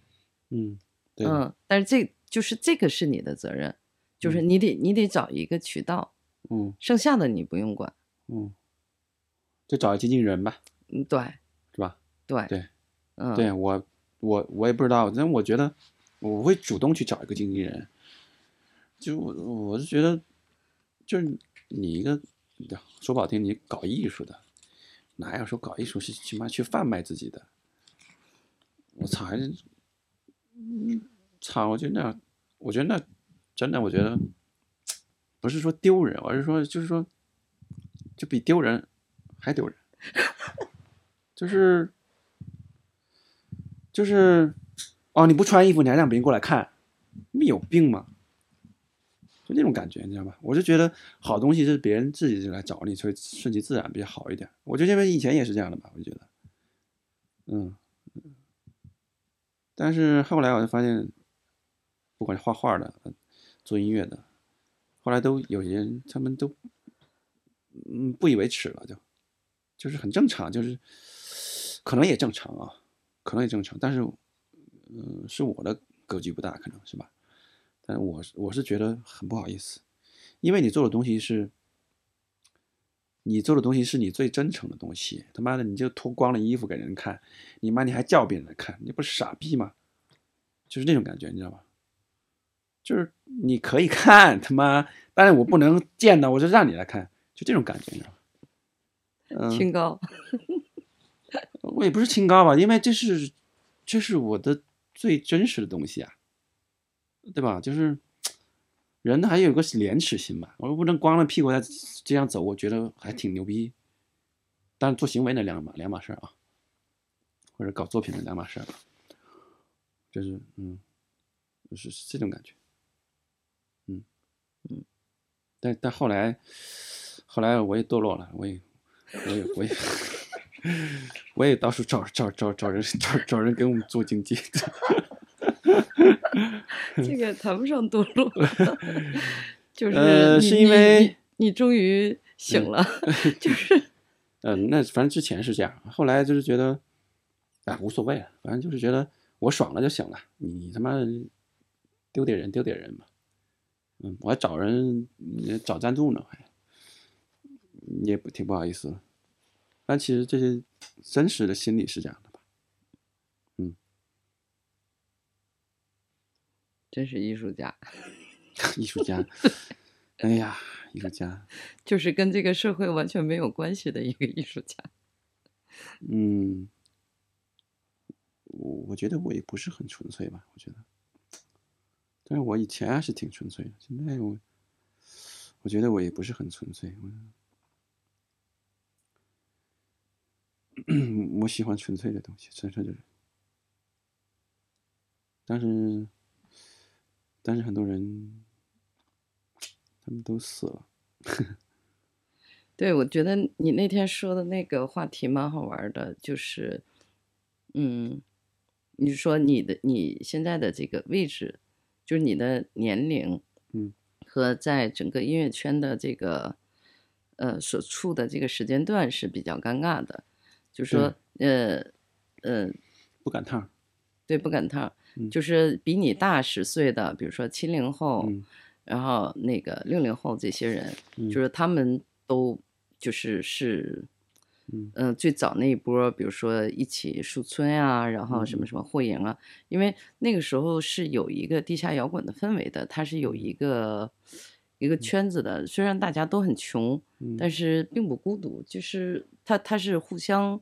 嗯，对，嗯，但是这就是这个是你的责任，就是嗯你得你得找一个渠道，嗯剩下的你不用管。嗯，就找经纪人吧，嗯，对是吧？对对，嗯，对我我我也不知道，但我觉得我会主动去找一个经纪人，就我我是觉得，就是你一个说不好听，你搞艺术的，哪有说搞艺术是起码去贩卖自己的？我操，还是，嗯，操！我觉得那，我觉得那真的，我觉得不是说丢人，而是说就是说，就比丢人还丢人，就是就是哦，你不穿衣服，你还让别人过来看，你有病吗？就那种感觉，你知道吧？我就觉得好东西是别人自己就来找你，所以顺其自然比较好一点。我就认为以前也是这样的吧，我觉得，嗯，但是后来我就发现，不管是画画的、做音乐的，后来都有些人他们都，嗯，不以为耻了就，就是很正常，就是可能也正常啊，可能也正常，但是，嗯、是我的格局不大，可能是吧？但我是我是觉得很不好意思，因为你做的东西是，你做的东西是你最真诚的东西，他妈的你就脱光了衣服给人看，你妈你还叫别人来看，你不是傻逼吗？就是那种感觉，你知道吧？就是你可以看他妈，但是我不能见到，我就让你来看，就这种感觉，你知道吧？嗯，清高，我也不是清高吧，因为这是这是我的最真实的东西啊，对吧？就是人还有个廉耻心吧，我不能光着屁股在这样走，我觉得还挺牛逼。但是做行为那两码两码事儿啊，或者搞作品的两码事儿，就是嗯，就是是这种感觉，嗯嗯，但但后来后来我也堕落了，我也我也我也 我也到处找找找找人找找人给我们做经济，这个谈不上堕落，就是呃是因为你你终于醒了，就是。嗯，那反正之前是这样，后来就是觉得，啊无所谓了，反正就是觉得我爽了就行了，你他妈的丢点人丢点人吧，嗯，我还找人找赞助呢，还也不挺不好意思的，但其实这些真实的心理是这样的吧，嗯。真是艺术家，艺术家，哎呀，艺术家，就是跟这个社会完全没有关系的一个艺术家。嗯，我我觉得我也不是很纯粹吧，我觉得，但是我以前还是挺纯粹的，现在我我觉得我也不是很纯粹，我喜欢纯粹的东西，纯粹的人，但是但是很多人他们都死了，对，我觉得你那天说的那个话题蛮好玩的，就是，嗯，你说你的你现在的这个位置，就是你的年龄，嗯，和在整个音乐圈的这个，呃，所处的这个时间段是比较尴尬的，就说，呃，呃，不赶趟儿，对，不赶趟儿，嗯。就是比你大十岁的，比如说七零后，嗯然后那个六零后这些人，嗯。就是他们都就是是，嗯。呃最早那一波，比如说一起树村啊，然后嗯什么什么霍营啊，因为那个时候是有一个地下摇滚的氛围的，它是有一个一个圈子的，虽然大家都很穷，嗯。但是并不孤独，就是它它是互相，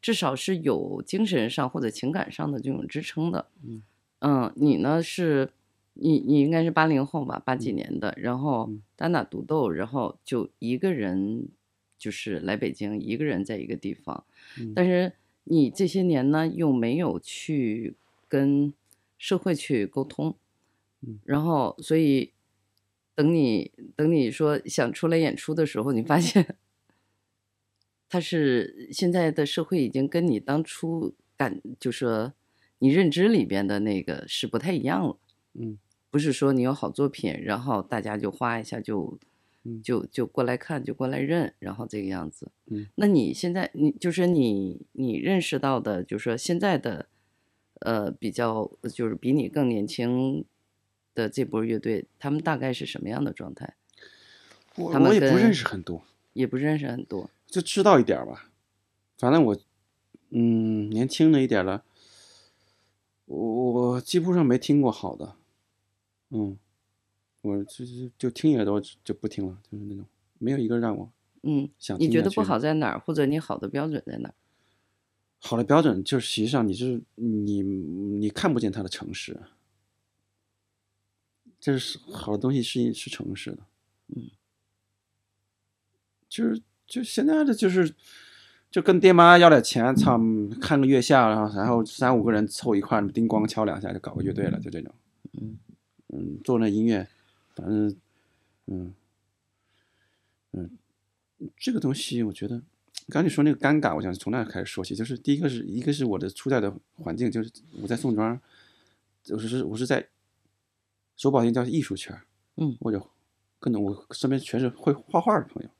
至少是有精神上或者情感上的这种支撑的。嗯。嗯，你呢是，你你应该是八零后吧，八几年的，然后嗯。单打独斗，然后就一个人就是来北京，一个人在一个地方，嗯。但是你这些年呢又没有去跟社会去沟通，嗯。然后所以等你等你说想出来演出的时候，你发现他是现在的社会已经跟你当初感就说你认知里边的那个是不太一样了。嗯。不是说你有好作品，然后大家就哗一下就嗯就就过来看，就过来认，然后这个样子。嗯，那你现在你就是你你认识到的，就是说现在的呃比较就是比你更年轻的这波乐队，他们大概是什么样的状态？我他们我也不认识很多。也不认识很多。就知道一点儿吧。反正我，嗯，年轻了一点儿了，我我几乎上没听过好的，嗯，我就是就听耳朵就不听了，就是那种没有一个让我嗯，想你觉得不好在哪儿，或者你好的标准在哪儿？好的标准，就是实际上你是你你看不见它的诚实，就是好的东西是是诚实的，嗯，就是就现在的就是就跟爹妈要点钱，操，看个月下，然后然后三五个人凑一块，叮咣敲两下就搞个乐队了，就这种，嗯。嗯，做那音乐，反正嗯嗯，这个东西我觉得。刚你说那个尴尬，我想从那开始说起。就是第一个是一个是我的初代的环境，就是我在宋庄，我是我是在说不好听叫艺术圈，嗯或者可能我身边全是会画画的朋友，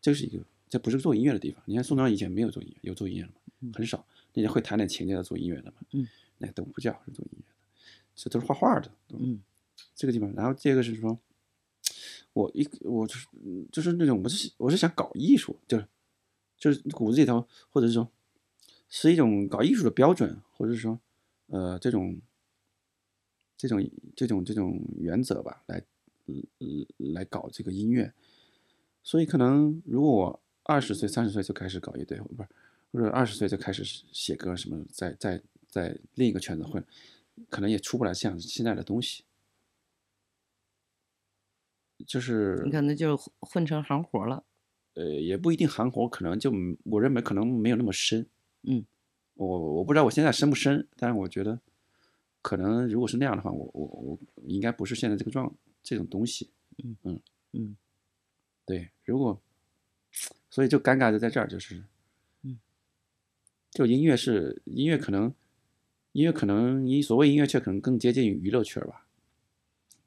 这是一个这不是做音乐的地方。你看宋庄以前没有做音乐，有做音乐的吗？嗯很少。那些会弹点琴的做音乐的嘛，嗯，那都不叫是做音乐的，这都是画画的。嗯这个地方，然后这个是说，我一我就是就是那种我是我是想搞艺术，就是就是骨子里头，或者是说是一种搞艺术的标准，或者是说呃这种这种这种这种原则吧，来嗯来搞这个音乐。所以可能如果我二十岁三十岁就开始搞乐队，不是或者二十岁就开始写歌什么，在在在另一个圈子混，可能也出不来像现在的东西。就是你可能就混混成行活了。呃，也不一定行活，可能就我认为可能没有那么深。嗯，我我不知道我现在深不深，但是我觉得可能如果是那样的话，我我我应该不是现在这个状这种东西。嗯嗯嗯对，如果所以就尴尬就在这儿，就是嗯，就音乐是音乐，可能音乐可能你所谓音乐圈可能更接近于娱乐圈吧，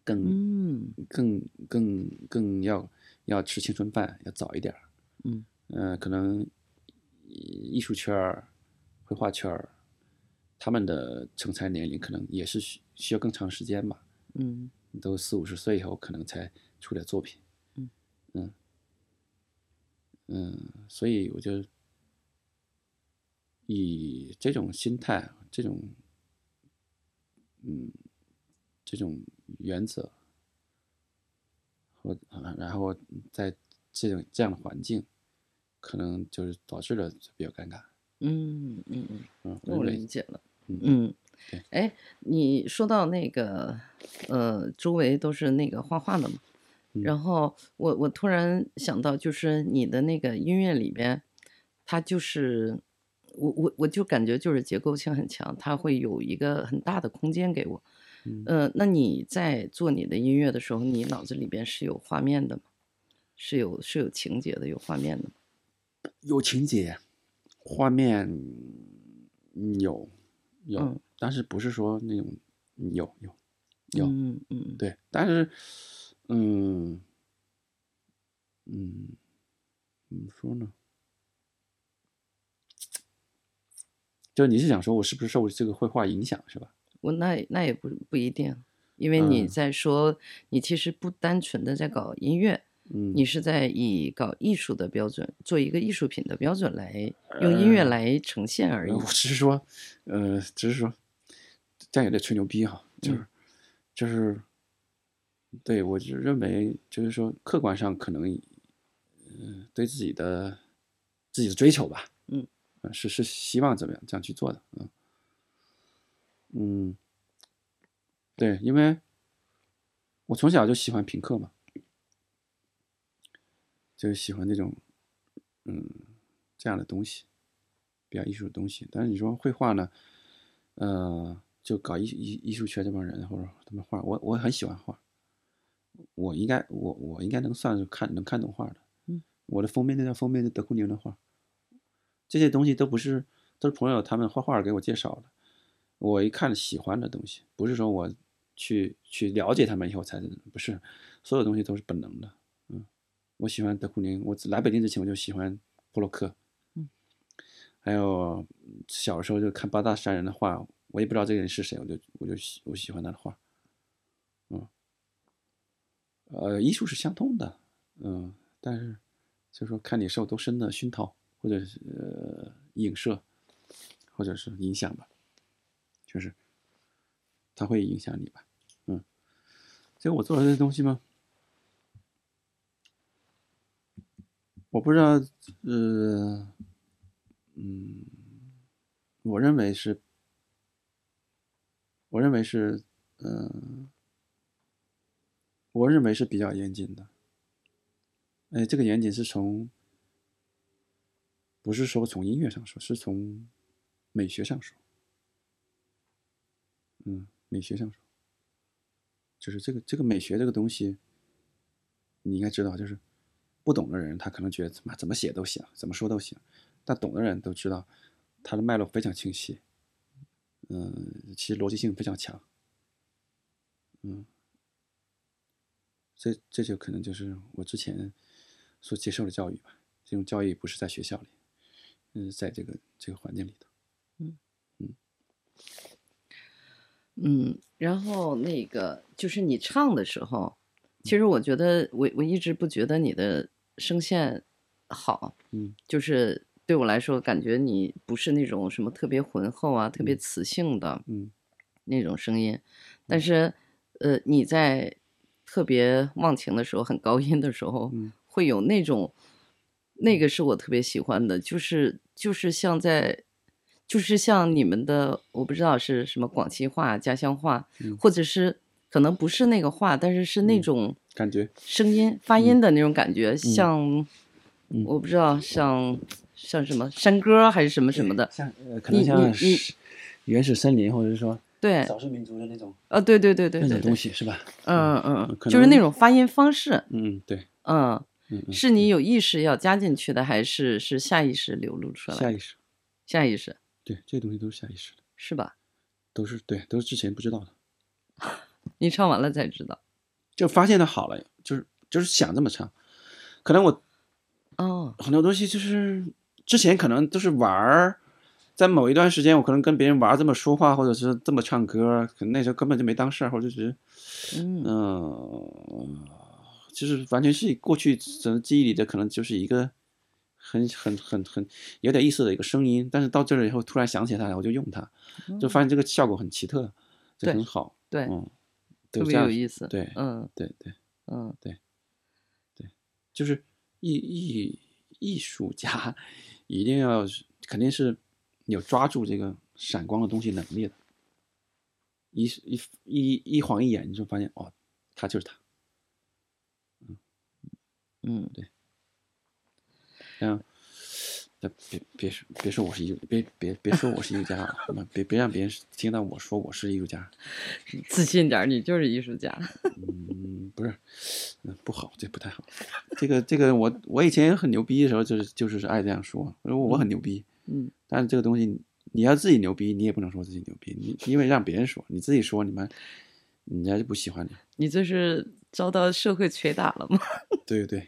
更嗯。更更更要要吃青春饭，要早一点儿。嗯。呃，可能艺术圈儿、绘画圈儿，他们的成才年龄可能也是需需要更长时间吧，嗯。都四五十岁以后可能才出点作品。嗯。嗯。嗯，所以我就以这种心态，这种嗯这种原则然后在这种这样的环境，可能就是导致了比较尴尬。嗯嗯嗯，嗯，我理解了。嗯哎，你说到那个，呃，周围都是那个画画的嘛，嗯然后我我突然想到，就是你的那个音乐里边，它就是我我我就感觉就是结构性很强，它会有一个很大的空间给我。嗯呃，那你在做你的音乐的时候，你脑子里边是有画面的吗？是有是有情节的，有画面的吗？有情节，画面嗯有有，嗯但是不是说那种嗯有有有、嗯嗯对，但是嗯嗯怎么说呢？就你是想说我是不是受这个绘画影响是吧？我那那也不不一定，因为你嗯。在说，你其实不单纯的在搞音乐，嗯，你是在以搞艺术的标准，做一个艺术品的标准来用音乐呃来呈现而已呃。我。只是说，呃，只是说，这样有点吹牛逼哈，就是、嗯就是，对我就认为，就是说，客观上可能，嗯、对自己的自己的追求吧，嗯。呃，是是希望怎么样这样去做的，嗯嗯，对，因为我从小就喜欢平克嘛，就是喜欢这种，嗯，这样的东西。比较艺术的东西。但是你说绘画呢，呃，就搞艺艺艺术圈这帮人或者他们画，我我很喜欢画，我应该我我应该能算是看能看懂画的。嗯，我的封面那张封面是德库宁的画，这些东西都不是都是朋友他们画画给我介绍的，我一看喜欢的东西，不是说我去去了解他们以后才不是，所有东西都是本能的。嗯，我喜欢德库宁，我来北京之前我就喜欢布洛克。嗯还有小时候就看八大山人的画，我也不知道这个人是谁，我就我就喜我喜欢他的画，嗯，呃，艺术是相通的，嗯，但是就是说看你受多深的熏陶，或者是呃影射，或者是影响吧，就是它会影响你吧，嗯，所以我做的这些东西吗？我不知道，呃。嗯，我认为是，我认为是，嗯、我认为是比较严谨的。哎，这个严谨是从，不是说从音乐上说，是从美学上说。嗯，美学上说，就是这个这个美学这个东西，你应该知道，就是不懂的人他可能觉得怎么怎么写都行，怎么说都行。但懂的人都知道，它的脉络非常清晰，嗯，其实逻辑性非常强，嗯，这这就可能就是我之前所接受的教育吧，这种教育不是在学校里，嗯，在这个这个环境里头。嗯嗯，然后那个就是你唱的时候，其实我觉得我我一直不觉得你的声线好，嗯。就是对我来说，感觉你不是那种什么特别浑厚啊、特别磁性的嗯。那种声音，但是呃，你在特别忘情的时候、很高音的时候，嗯。会有那种，那个是我特别喜欢的，就是就是像在。就是像你们的，我不知道是什么广西话、家乡话，嗯。或者是可能不是那个话，但是是那嗯。种感觉。声音、发音的那种感觉，像、嗯。我不知道像像什么山歌还是什么什么的，像呃，可你能像原始森林，或者是说对，少数民族的那种啊，对对对对那种东西是吧？嗯嗯，可就是那种发音方式，嗯，对，嗯，是你有意识要加进去的，还是是下意识流露出来的？下意识，下意识对，这些东西都是下意识的，是吧？都是对，都是之前不知道的，你唱完了才知道。就发现它好了，就是就是想这么唱，可能我哦，很多东西就是之前可能都是玩儿，在某一段时间，我可能跟别人玩儿这么说话，或者是这么唱歌，可能那时候根本就没当事儿，或者是嗯。嗯，就是完全是过去整个记忆里的，可能就是一个很很很很有点意思的一个声音，但是到这儿以后突然想起它，我就用它，就发现这个效果很奇特，就很好，对，嗯，特别对这样有意思。对嗯对对。嗯对，对就是艺艺艺术家一定要肯定是有抓住这个闪光的东西能力的，一一一一晃一眼你就发现哦，他就是他。嗯，这样，别别别说别说我是艺术，别别别说我是艺术家啊，别别让别人听到我说我是艺术家，自信点，你就是艺术家。嗯，不是，嗯，不好，这不太好。这个这个，我我以前很牛逼的时候，就是就是爱这样说，我说我很牛逼，嗯但是这个东西，你要自己牛逼，你也不能说自己牛逼，你因为让别人说，你自己说，你们人家就不喜欢你。你这是遭到社会捶打了吗？对 对对，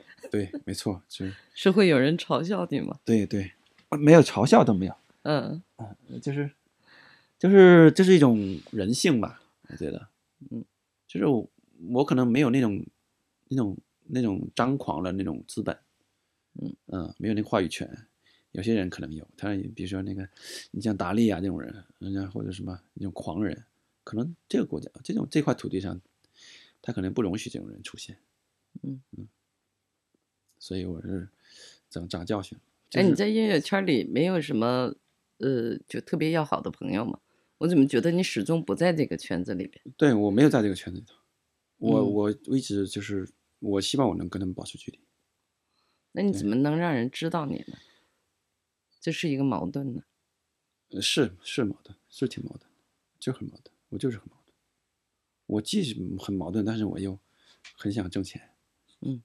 没错，就是是会有人嘲笑你吗？对对，没有嘲笑都没有，嗯就是就是这是一种人性吧，我觉得，嗯，就是我我可能没有那种那种那种张狂的那种资本，嗯嗯没有那个话语权。有些人可能有，他比如说那个，你像达利啊这种人，人家或者什么那种狂人，可能这个国家这种这块土地上，他可能不容许这种人出现。嗯嗯，所以我是长长教训哎，你在音乐圈里没有什么呃，就特别要好的朋友吗？我怎么觉得你始终不在这个圈子里边？对我没有在这个圈子里头，我、嗯我我一直就是我希望我能跟他们保持距离。那你怎么能让人知道你呢？这是一个矛盾呢。呃是是矛盾，是挺矛盾，就很矛盾，我就是很矛盾。我既是很矛盾，但是我又很想挣钱，嗯，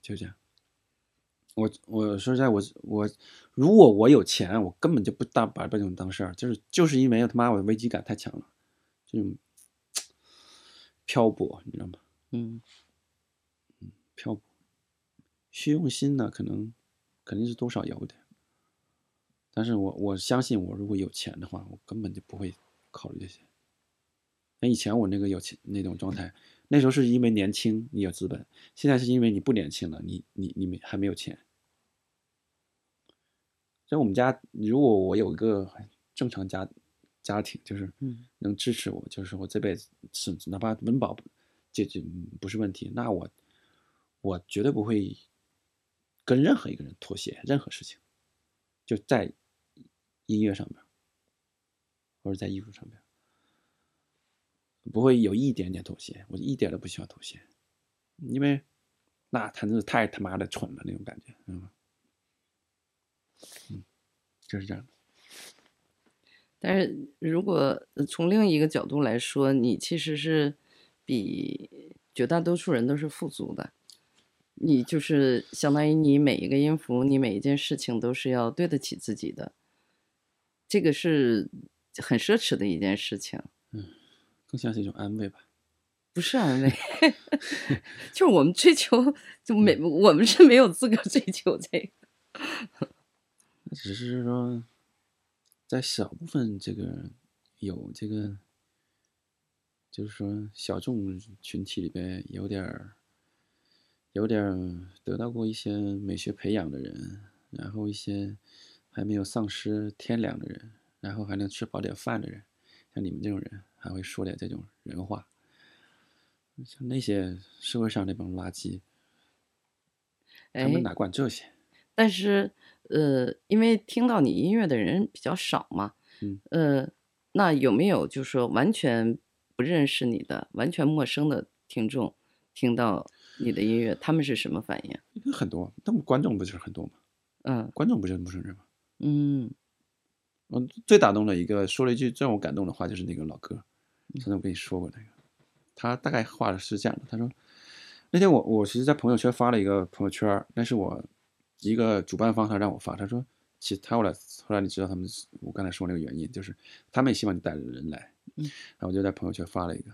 就这样。我我说实在，我我如果我有钱，我根本就不当把这种当事儿，就是就是因为他妈我的危机感太强了，这种漂泊，你知道吗？嗯漂泊，虚荣心呢，可能肯定是多少有点，但是我我相信，我如果有钱的话，我根本就不会考虑这些。那以前我那个有钱那种状态，那时候是因为年轻，你有资本；现在是因为你不年轻了，你你你没还没有钱。所以我们家，如果我有一个正常家家庭，就是嗯能支持我，就是我这辈子是哪怕温饱解决不是问题，那我我绝对不会跟任何一个人妥协任何事情，就在音乐上面，或者在艺术上边，不会有一点点妥协，我一点都不喜欢妥协，因为那他真是太他妈的蠢了那种感觉，嗯，嗯，就是这样的。但是如果呃从另一个角度来说，你其实是比绝大多数人都是富足的。你就是相当于你每一个音符，你每一件事情都是要对得起自己的，这个是很奢侈的一件事情，更像是一种安慰吧。不是安慰，就是我们追求，就没我们是没有资格追求这个。只是说，在小部分这个有这个，就是说小众群体里边有点儿，有点儿得到过一些美学培养的人，然后一些还没有丧失天良的人，然后还能吃饱点饭的人，像你们这种人，还会说点这种人话。像那些社会上那帮垃圾，他哎，们哪管这些？但是呃，因为听到你音乐的人比较少嘛，嗯呃，那有没有就是说完全不认识你的、完全陌生的听众听到你的音乐，他们是什么反应？很多，那么观众不就是很多吗？嗯观众不就是陌生人吗？嗯我，最打动的一个说了一句最让我感动的话，就是那个老哥，上次我跟你说过那个，他大概画的是这样的，他说那天我我其实，在朋友圈发了一个朋友圈，那是我一个主办方他让我发，他说其实他后来后来你知道他们我刚才说那个原因，就是他们也希望你带着人来，嗯，然后我就在朋友圈发了一个，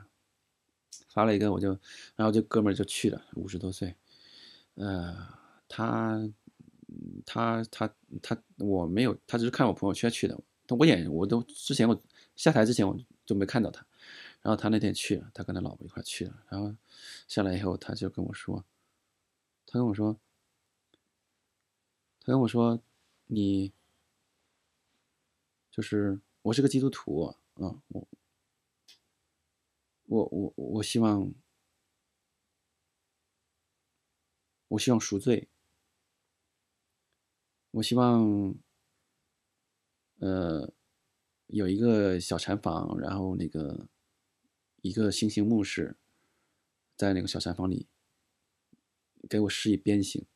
发了一个我就，然后这哥们儿就去了，五十多岁，呃，他嗯他他他我没有，他只是看我朋友圈去的，但我也我都之前我下台之前我就没看到他，然后他那天去了，他跟他老婆一块去了，然后下来以后他就跟我说，他跟我说，他跟我说，你就是我是个基督徒啊，我我我我希望我希望赎罪，我希望呃有一个小禅房，然后那个一个星星牧师在那个小山房里给我施以鞭刑，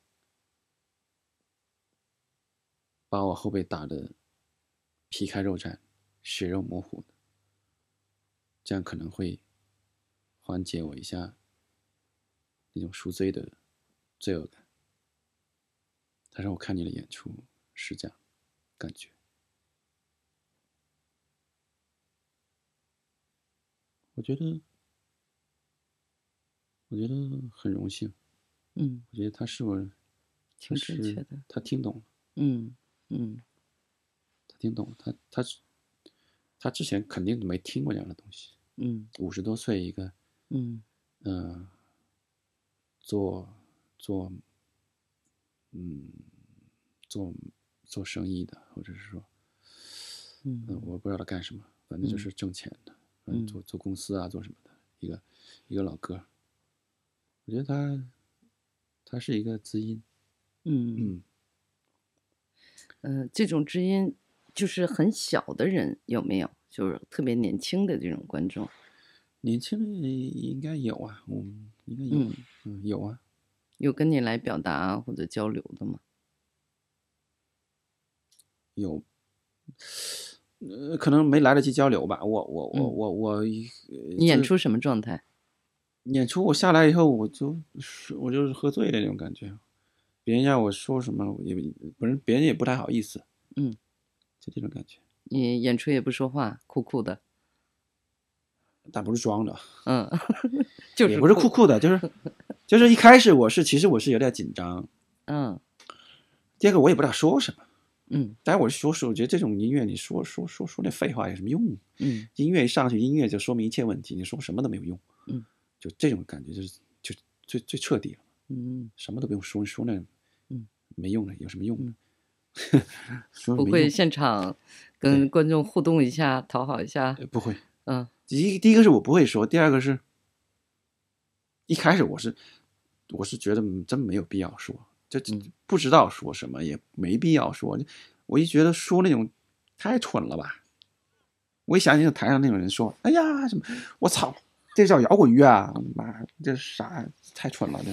把我后背打得皮开肉绽、血肉模糊的，这样可能会缓解我一下那种赎罪的罪恶感。他让我看你的演出是这样感觉，我觉得，我觉得很荣幸。嗯我觉得他是我，挺正确的他听懂了。嗯嗯他听懂了，他他是他之前肯定没听过这样的东西。嗯五十多岁一个，嗯呃，做做，嗯，做做生意的，或者是说，嗯嗯，我不知道他干什么，反正就是挣钱的，嗯做做公司啊，做什么的，一个一个老哥，我觉得他他是一个知音，嗯嗯，呃，这种知音就是很小的人有没有？就是特别年轻的这种观众。年轻人应该有啊，我们应该有，嗯嗯，有啊，有跟你来表达或者交流的吗？有，呃，可能没来得及交流吧。我我我嗯我我，演出什么状态？演出我下来以后，我就是我就是喝醉的那种感觉，别人要我说什么，我也不是别人也不太好意思，嗯，就这种感觉，你演出也不说话，酷酷的。但不是装的，嗯，就是也不是酷酷的，就是就是一开始我是其实我是有点紧张，嗯第二个我也不知道说什么，嗯但是我说说，我觉得这种音乐你说说说说那废话有什么用？嗯音乐一上去，音乐就说明一切问题，你说什么都没有用。嗯，就这种感觉就是就最最彻底了，嗯，什么都不用说，说那嗯没用的，有什么用呢？说不会现场跟观众互动一下，讨好一下。呃不会。嗯第一第一个是我不会说，第二个是一开始我是我是觉得真没有必要说，就嗯不知道说什么，也没必要说。我一觉得说那种太蠢了吧。我一想起台上那种人说：“哎呀，什么，我操，这叫摇滚乐啊！妈，这啥太蠢了，这。”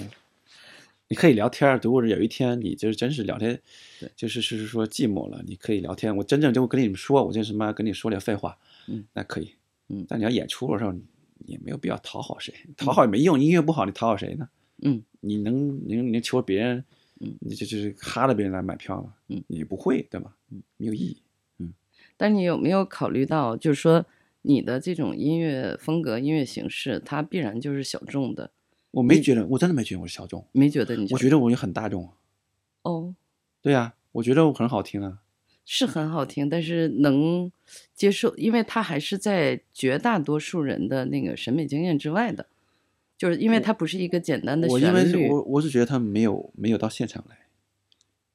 你可以聊天儿，如果是有一天你就是真是聊天，对就是是说寂寞了，你可以聊天。我真正就跟你们说，我这什么跟你说点废话，嗯，那可以，嗯但你要演出的时候，你也没有必要讨好谁，讨好也没用，音乐不好，你讨好谁呢？嗯你能你能你能求别人，嗯你这就是哈着别人来买票吗？嗯，你不会对吧？嗯，没有意义。嗯但你有没有考虑到，就是说你的这种音乐风格、音乐形式，它必然就是小众的？我没觉得，我真的没觉得我是小众，没觉得你？我觉得我也很大众。哦，对呀、我觉得我很好听啊。是很好听，但是能接受，因为它还是在绝大多数人的那个审美经验之外的，就是因为它不是一个简单的我因为是。我我是觉得他没有没有到现场来，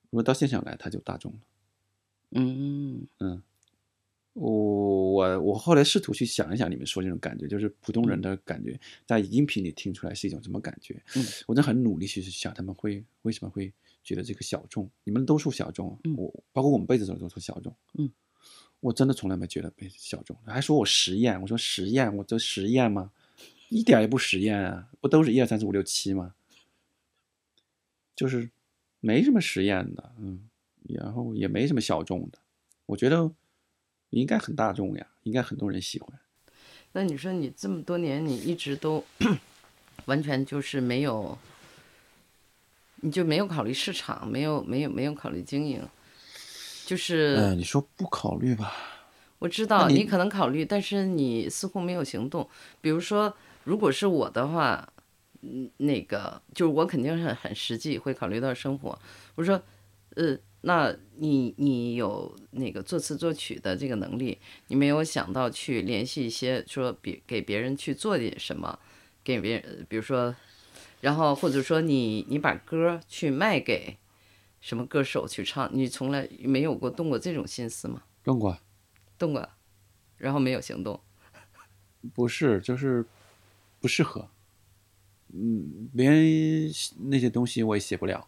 如果到现场来他就大众了。嗯嗯，我我我后来试图去想一想你们说这种感觉，就是普通人的感觉，在音频里听出来是一种什么感觉？嗯我在很努力去想他们会为什么会觉得这个小众，你们都说小众，嗯我包括我们贝斯手都说小众，嗯，我真的从来没觉得被小众，还说我实验，我说实验，我这实验吗？一点也不实验啊，不都是一二三四五六七吗？就是没什么实验的，嗯，然后也没什么小众的，我觉得应该很大众呀，应该很多人喜欢。那你说你这么多年，你一直都 完全就是没有，你就没有考虑市场，没有没有没有考虑经营，就是、呃，你说不考虑吧？我知道你你可能考虑，但是你似乎没有行动。比如说，如果是我的话，嗯，那个就是我肯定是很实际，会考虑到生活。我说，呃，那你你有那个作词作曲的这个能力，你没有想到去联系一些说别给别人去做点什么，给别人，呃比如说，然后或者说你你把歌去卖给什么歌手去唱，你从来没有过动过这种心思吗？动过？动过，然后没有行动。不是，就是不适合。嗯，别人那些东西我也写不了，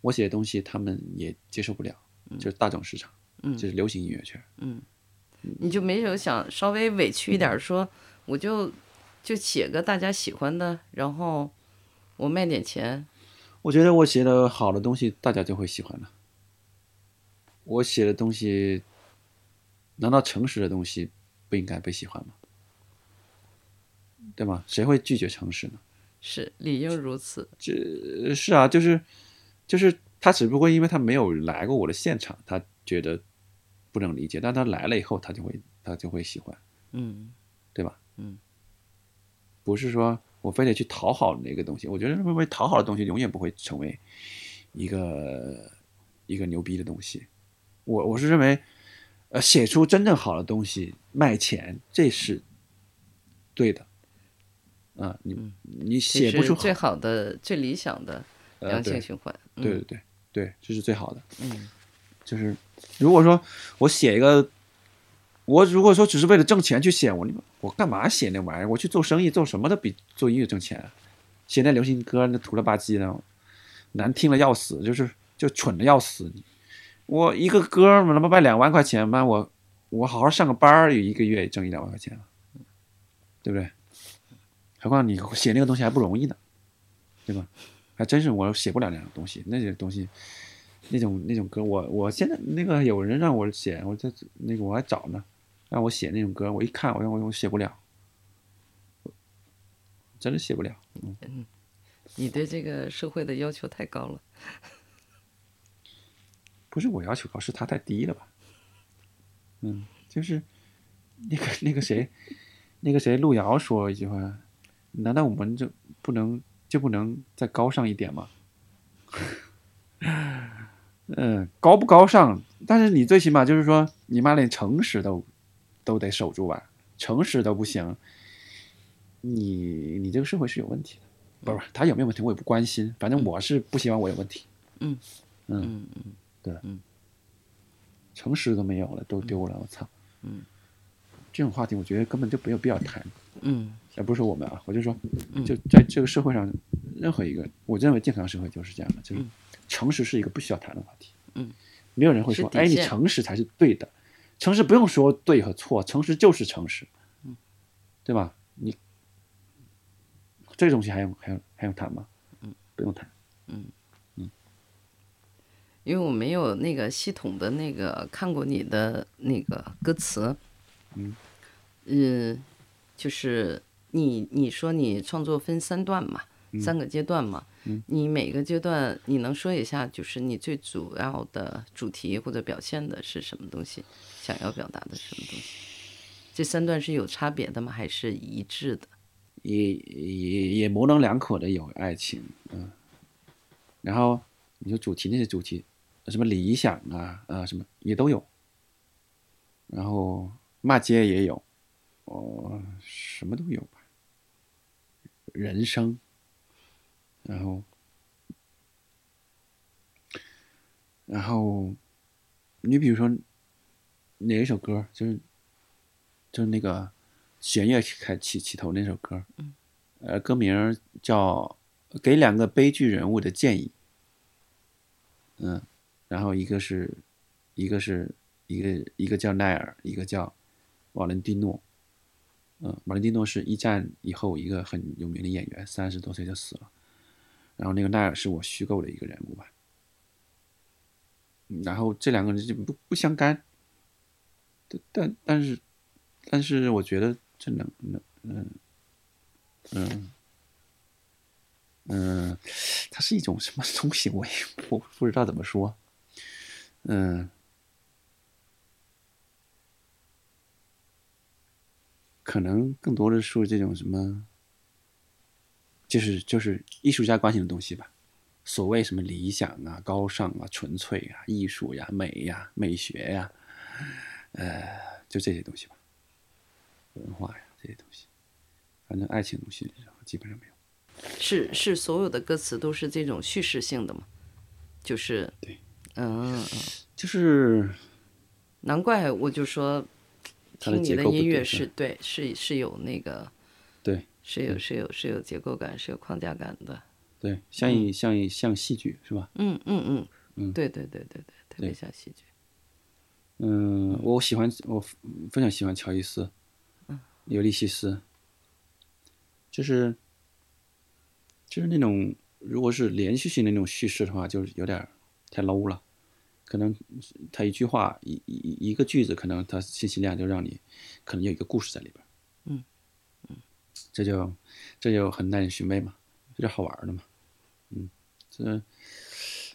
我写的东西他们也接受不了，就是大众市场，嗯就是流行音乐圈。嗯你就没有想稍微委屈一点儿说，我就就写个大家喜欢的，然后我卖点钱。我觉得我写的好的东西，大家就会喜欢了。我写的东西，难道诚实的东西不应该被喜欢吗？对吗？谁会拒绝诚实呢？是理应如此。这是啊，就是就是他只不过因为他没有来过我的现场，他觉得不能理解，但他来了以后，他就会他就会喜欢，嗯对吧？嗯，不是说我非得去讨好那个东西，我觉得认为讨好的东西永远不会成为一个一个牛逼的东西。我我是认为，呃，写出真正好的东西卖钱，这是对的。啊，你你写不出最好的、最理想的呃良性循环。对对对对，这是最好的。嗯就是如果说我写一个，我如果说只是为了挣钱去写，我我干嘛写那玩意儿？我去做生意，做什么都比做音乐挣钱啊。写那流行歌那土了吧唧的，难听的要死，就是就蠢的要死。我一个歌嘛，他妈卖两万块钱妈，我我好好上个班儿，一个月也挣一两万块钱了，对不对？何况你写那个东西还不容易呢，对吧？还真是我写不了那种东西，那些东西，那种那种歌，我我现在那个有人让我写，我在那个我还找呢，让我写那种歌，我一看我我我写不了，真的写不了。嗯，你对这个社会的要求太高了。不是我要求高，是他太低了吧？嗯，就是那个那个谁，那个谁路遥说一句话，难道我们就不能就不能再高尚一点吗？嗯，高不高尚？但是你最起码就是说，你妈连诚实都都得守住吧？诚实都不行，你你这个社会是有问题的。不是他有没有问题，我也不关心，反正我是不希望我有问题。嗯嗯嗯嗯对，嗯，诚实都没有了，都丢了，我操，嗯，这种话题我觉得根本就没有必要谈，嗯。也不是说我们啊，我就说，嗯。就在这个社会上，任何一个，我认为健康社会就是这样的，就是嗯。诚实是一个不需要谈的话题，嗯，没有人会说，哎，你诚实才是对的，诚实不用说对和错，诚实就是诚实，嗯，对吧？你这个东西还用还用还用谈吗？嗯，不用谈，嗯。因为我没有那个系统的那个看过你的那个歌词，嗯。嗯，就是你你说你创作分三段嘛，三个阶段嘛，嗯你每个阶段你能说一下，就是你最主要的主题或者表现的是什么东西，想要表达的什么东西？这三段是有差别的吗？还是一致的？也也也模棱两可的有爱情，嗯，然后你说主题那些主题，什么理想啊啊什么也都有，然后骂街也有，哦，什么都有吧，人生，然后然后你比如说哪一首歌，就是就是那个弦乐开起起头那首歌，呃，歌名叫《给两个悲剧人物的建议》。嗯，然后一个是，一个是一个一个叫奈尔，一个叫瓦伦蒂诺。嗯，马伦蒂诺是一战以后一个很有名的演员，三十多岁就死了。然后那个奈尔是我虚构的一个人物吧。然后这两个人就不不相干，但但但是但是我觉得这能能嗯嗯嗯，它是一种什么东西，我也 不不知道怎么说。嗯，可能更多的是这种什么，就是就是艺术家关心的东西吧。所谓什么理想啊、高尚啊、纯粹啊、艺术呀、美呀、美学呀，呃，就这些东西吧。文化呀这些东西，反正爱情东西基本上没有。是是，所有的歌词都是这种叙事性的嘛？就是对，嗯，就是难怪我就说，听你的音乐是对，是是有那个，对是有是有是有结构感，是有框架感的。对，像一像一像戏剧是吧？嗯嗯嗯嗯对对对对对，特别像戏剧。嗯，我喜欢我非常喜欢乔伊斯，尤利西斯，就是就是那种如果是连续性的那种叙事的话，就是有点太 low 了。可能是他一句话一一一个句子，可能他信息量就让你可能有一个故事在里边。嗯这就这就很耐人寻味嘛，这就好玩儿的嘛。嗯，这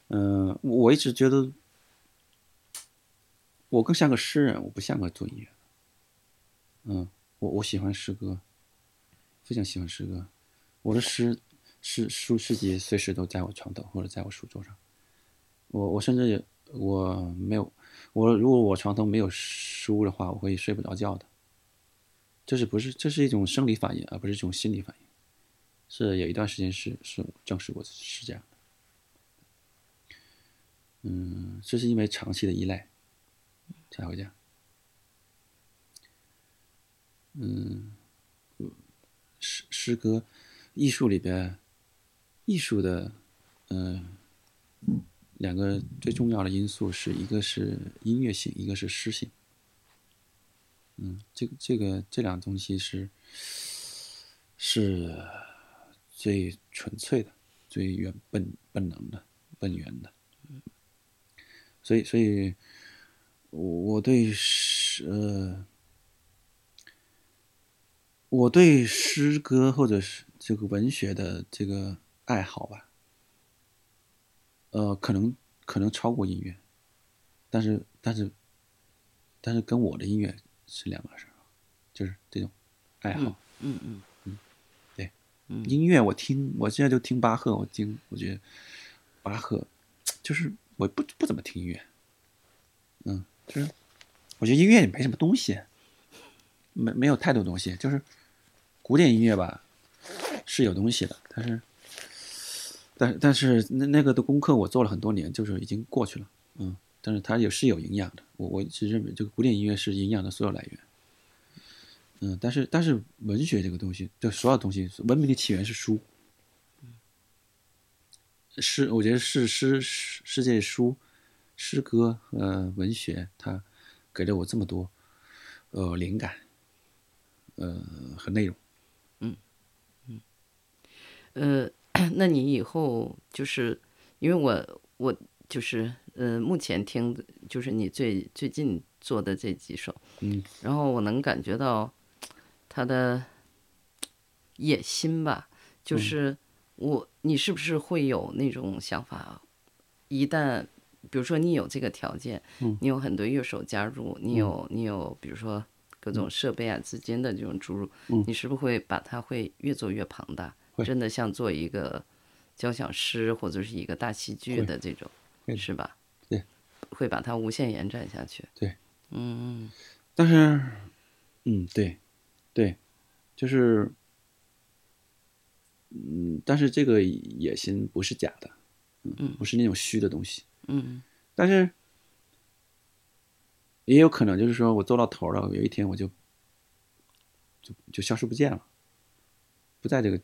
嗯、我一直觉得我更像个诗人，我不像个做音乐的。嗯，我我喜欢诗歌，非常喜欢诗歌。我的诗诗书诗集随时都在我床头或者在我书桌上。我我甚至也我没有我如果我床头没有书的话，我会睡不着觉的。这是不是这是一种生理反应，而不是一种心理反应？是有一段时间是是证实过是这样的。嗯，这是因为长期的依赖才会这样。嗯，诗诗歌艺术里边，艺术的嗯、两个最重要的因素是一个是音乐性，一个是诗性。嗯，这个这个这两个东西是是最纯粹的、最原本本能的、本源的。所以，所以我我对诗呃，我对诗歌或者是这个文学的这个爱好吧，呃，可能可能超过音乐，但是但是但是跟我的音乐是两码事儿，就是这种爱好。嗯嗯嗯，对音乐我听，我现在就听巴赫，我听，我觉得巴赫就是我不不怎么听音乐，嗯，就是我觉得音乐也没什么东西，没没有太多东西，就是古典音乐吧是有东西的，但是但但是那那个的功课我做了很多年，就是已经过去了，嗯，但是它也是有营养的，我我是认为这个古典音乐是营养的所有来源。嗯，但是但是文学这个东西，就所有东西，文明的起源是书。诗，我觉得是诗世界书、诗歌呃文学，它给了我这么多呃灵感，呃和内容。嗯嗯呃，那你以后就是因为我我就是呃，目前听的就是你最最近做的这几首，嗯，然后我能感觉到他的野心吧，就是我你是不是会有那种想法？一旦比如说你有这个条件，嗯你有很多乐手加入，你有你有比如说各种设备啊、资金的这种注入，嗯你是不是会把它会越做越庞大？会真的像做一个交响诗或者是一个大戏剧的这种，是吧？对，会把它无限延展下去。对，嗯但是，嗯，对，对，就是，嗯，但是这个野心不是假的，嗯不是那种虚的东西。嗯但是，也有可能就是说我做到头了，有一天我就就就消失不见了，不在这个，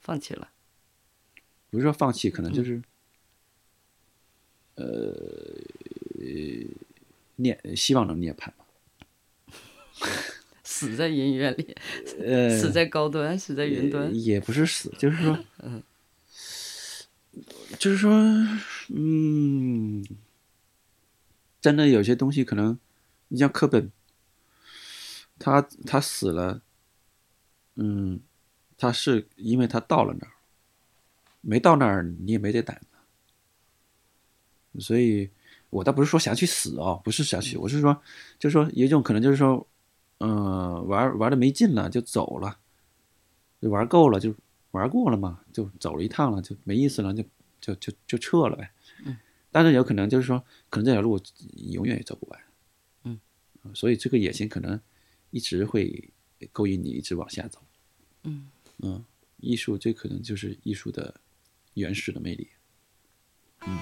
放弃了。不是说放弃，可能就是，呃，涅希望能涅槃吧。死在音乐里，呃，死在高端，死在云端。也也不是死，就是说，嗯就是说，嗯，真的有些东西可能，你像课本，他他死了，嗯，他是因为他到了那儿，没到那儿你也没这胆子，所以我倒不是说想去死哦，不是想去，我是说，就是说有一种可能就是说，嗯、玩玩的没劲了就走了。就玩够了，就玩过了嘛，就走了一趟了，就没意思了，就就就就撤了呗。嗯，但是有可能就是说，可能这条路永远也走不完。嗯呃，所以这个野心可能一直会勾引你一直往下走。嗯嗯，艺术这可能就是艺术的原始的魅力。嗯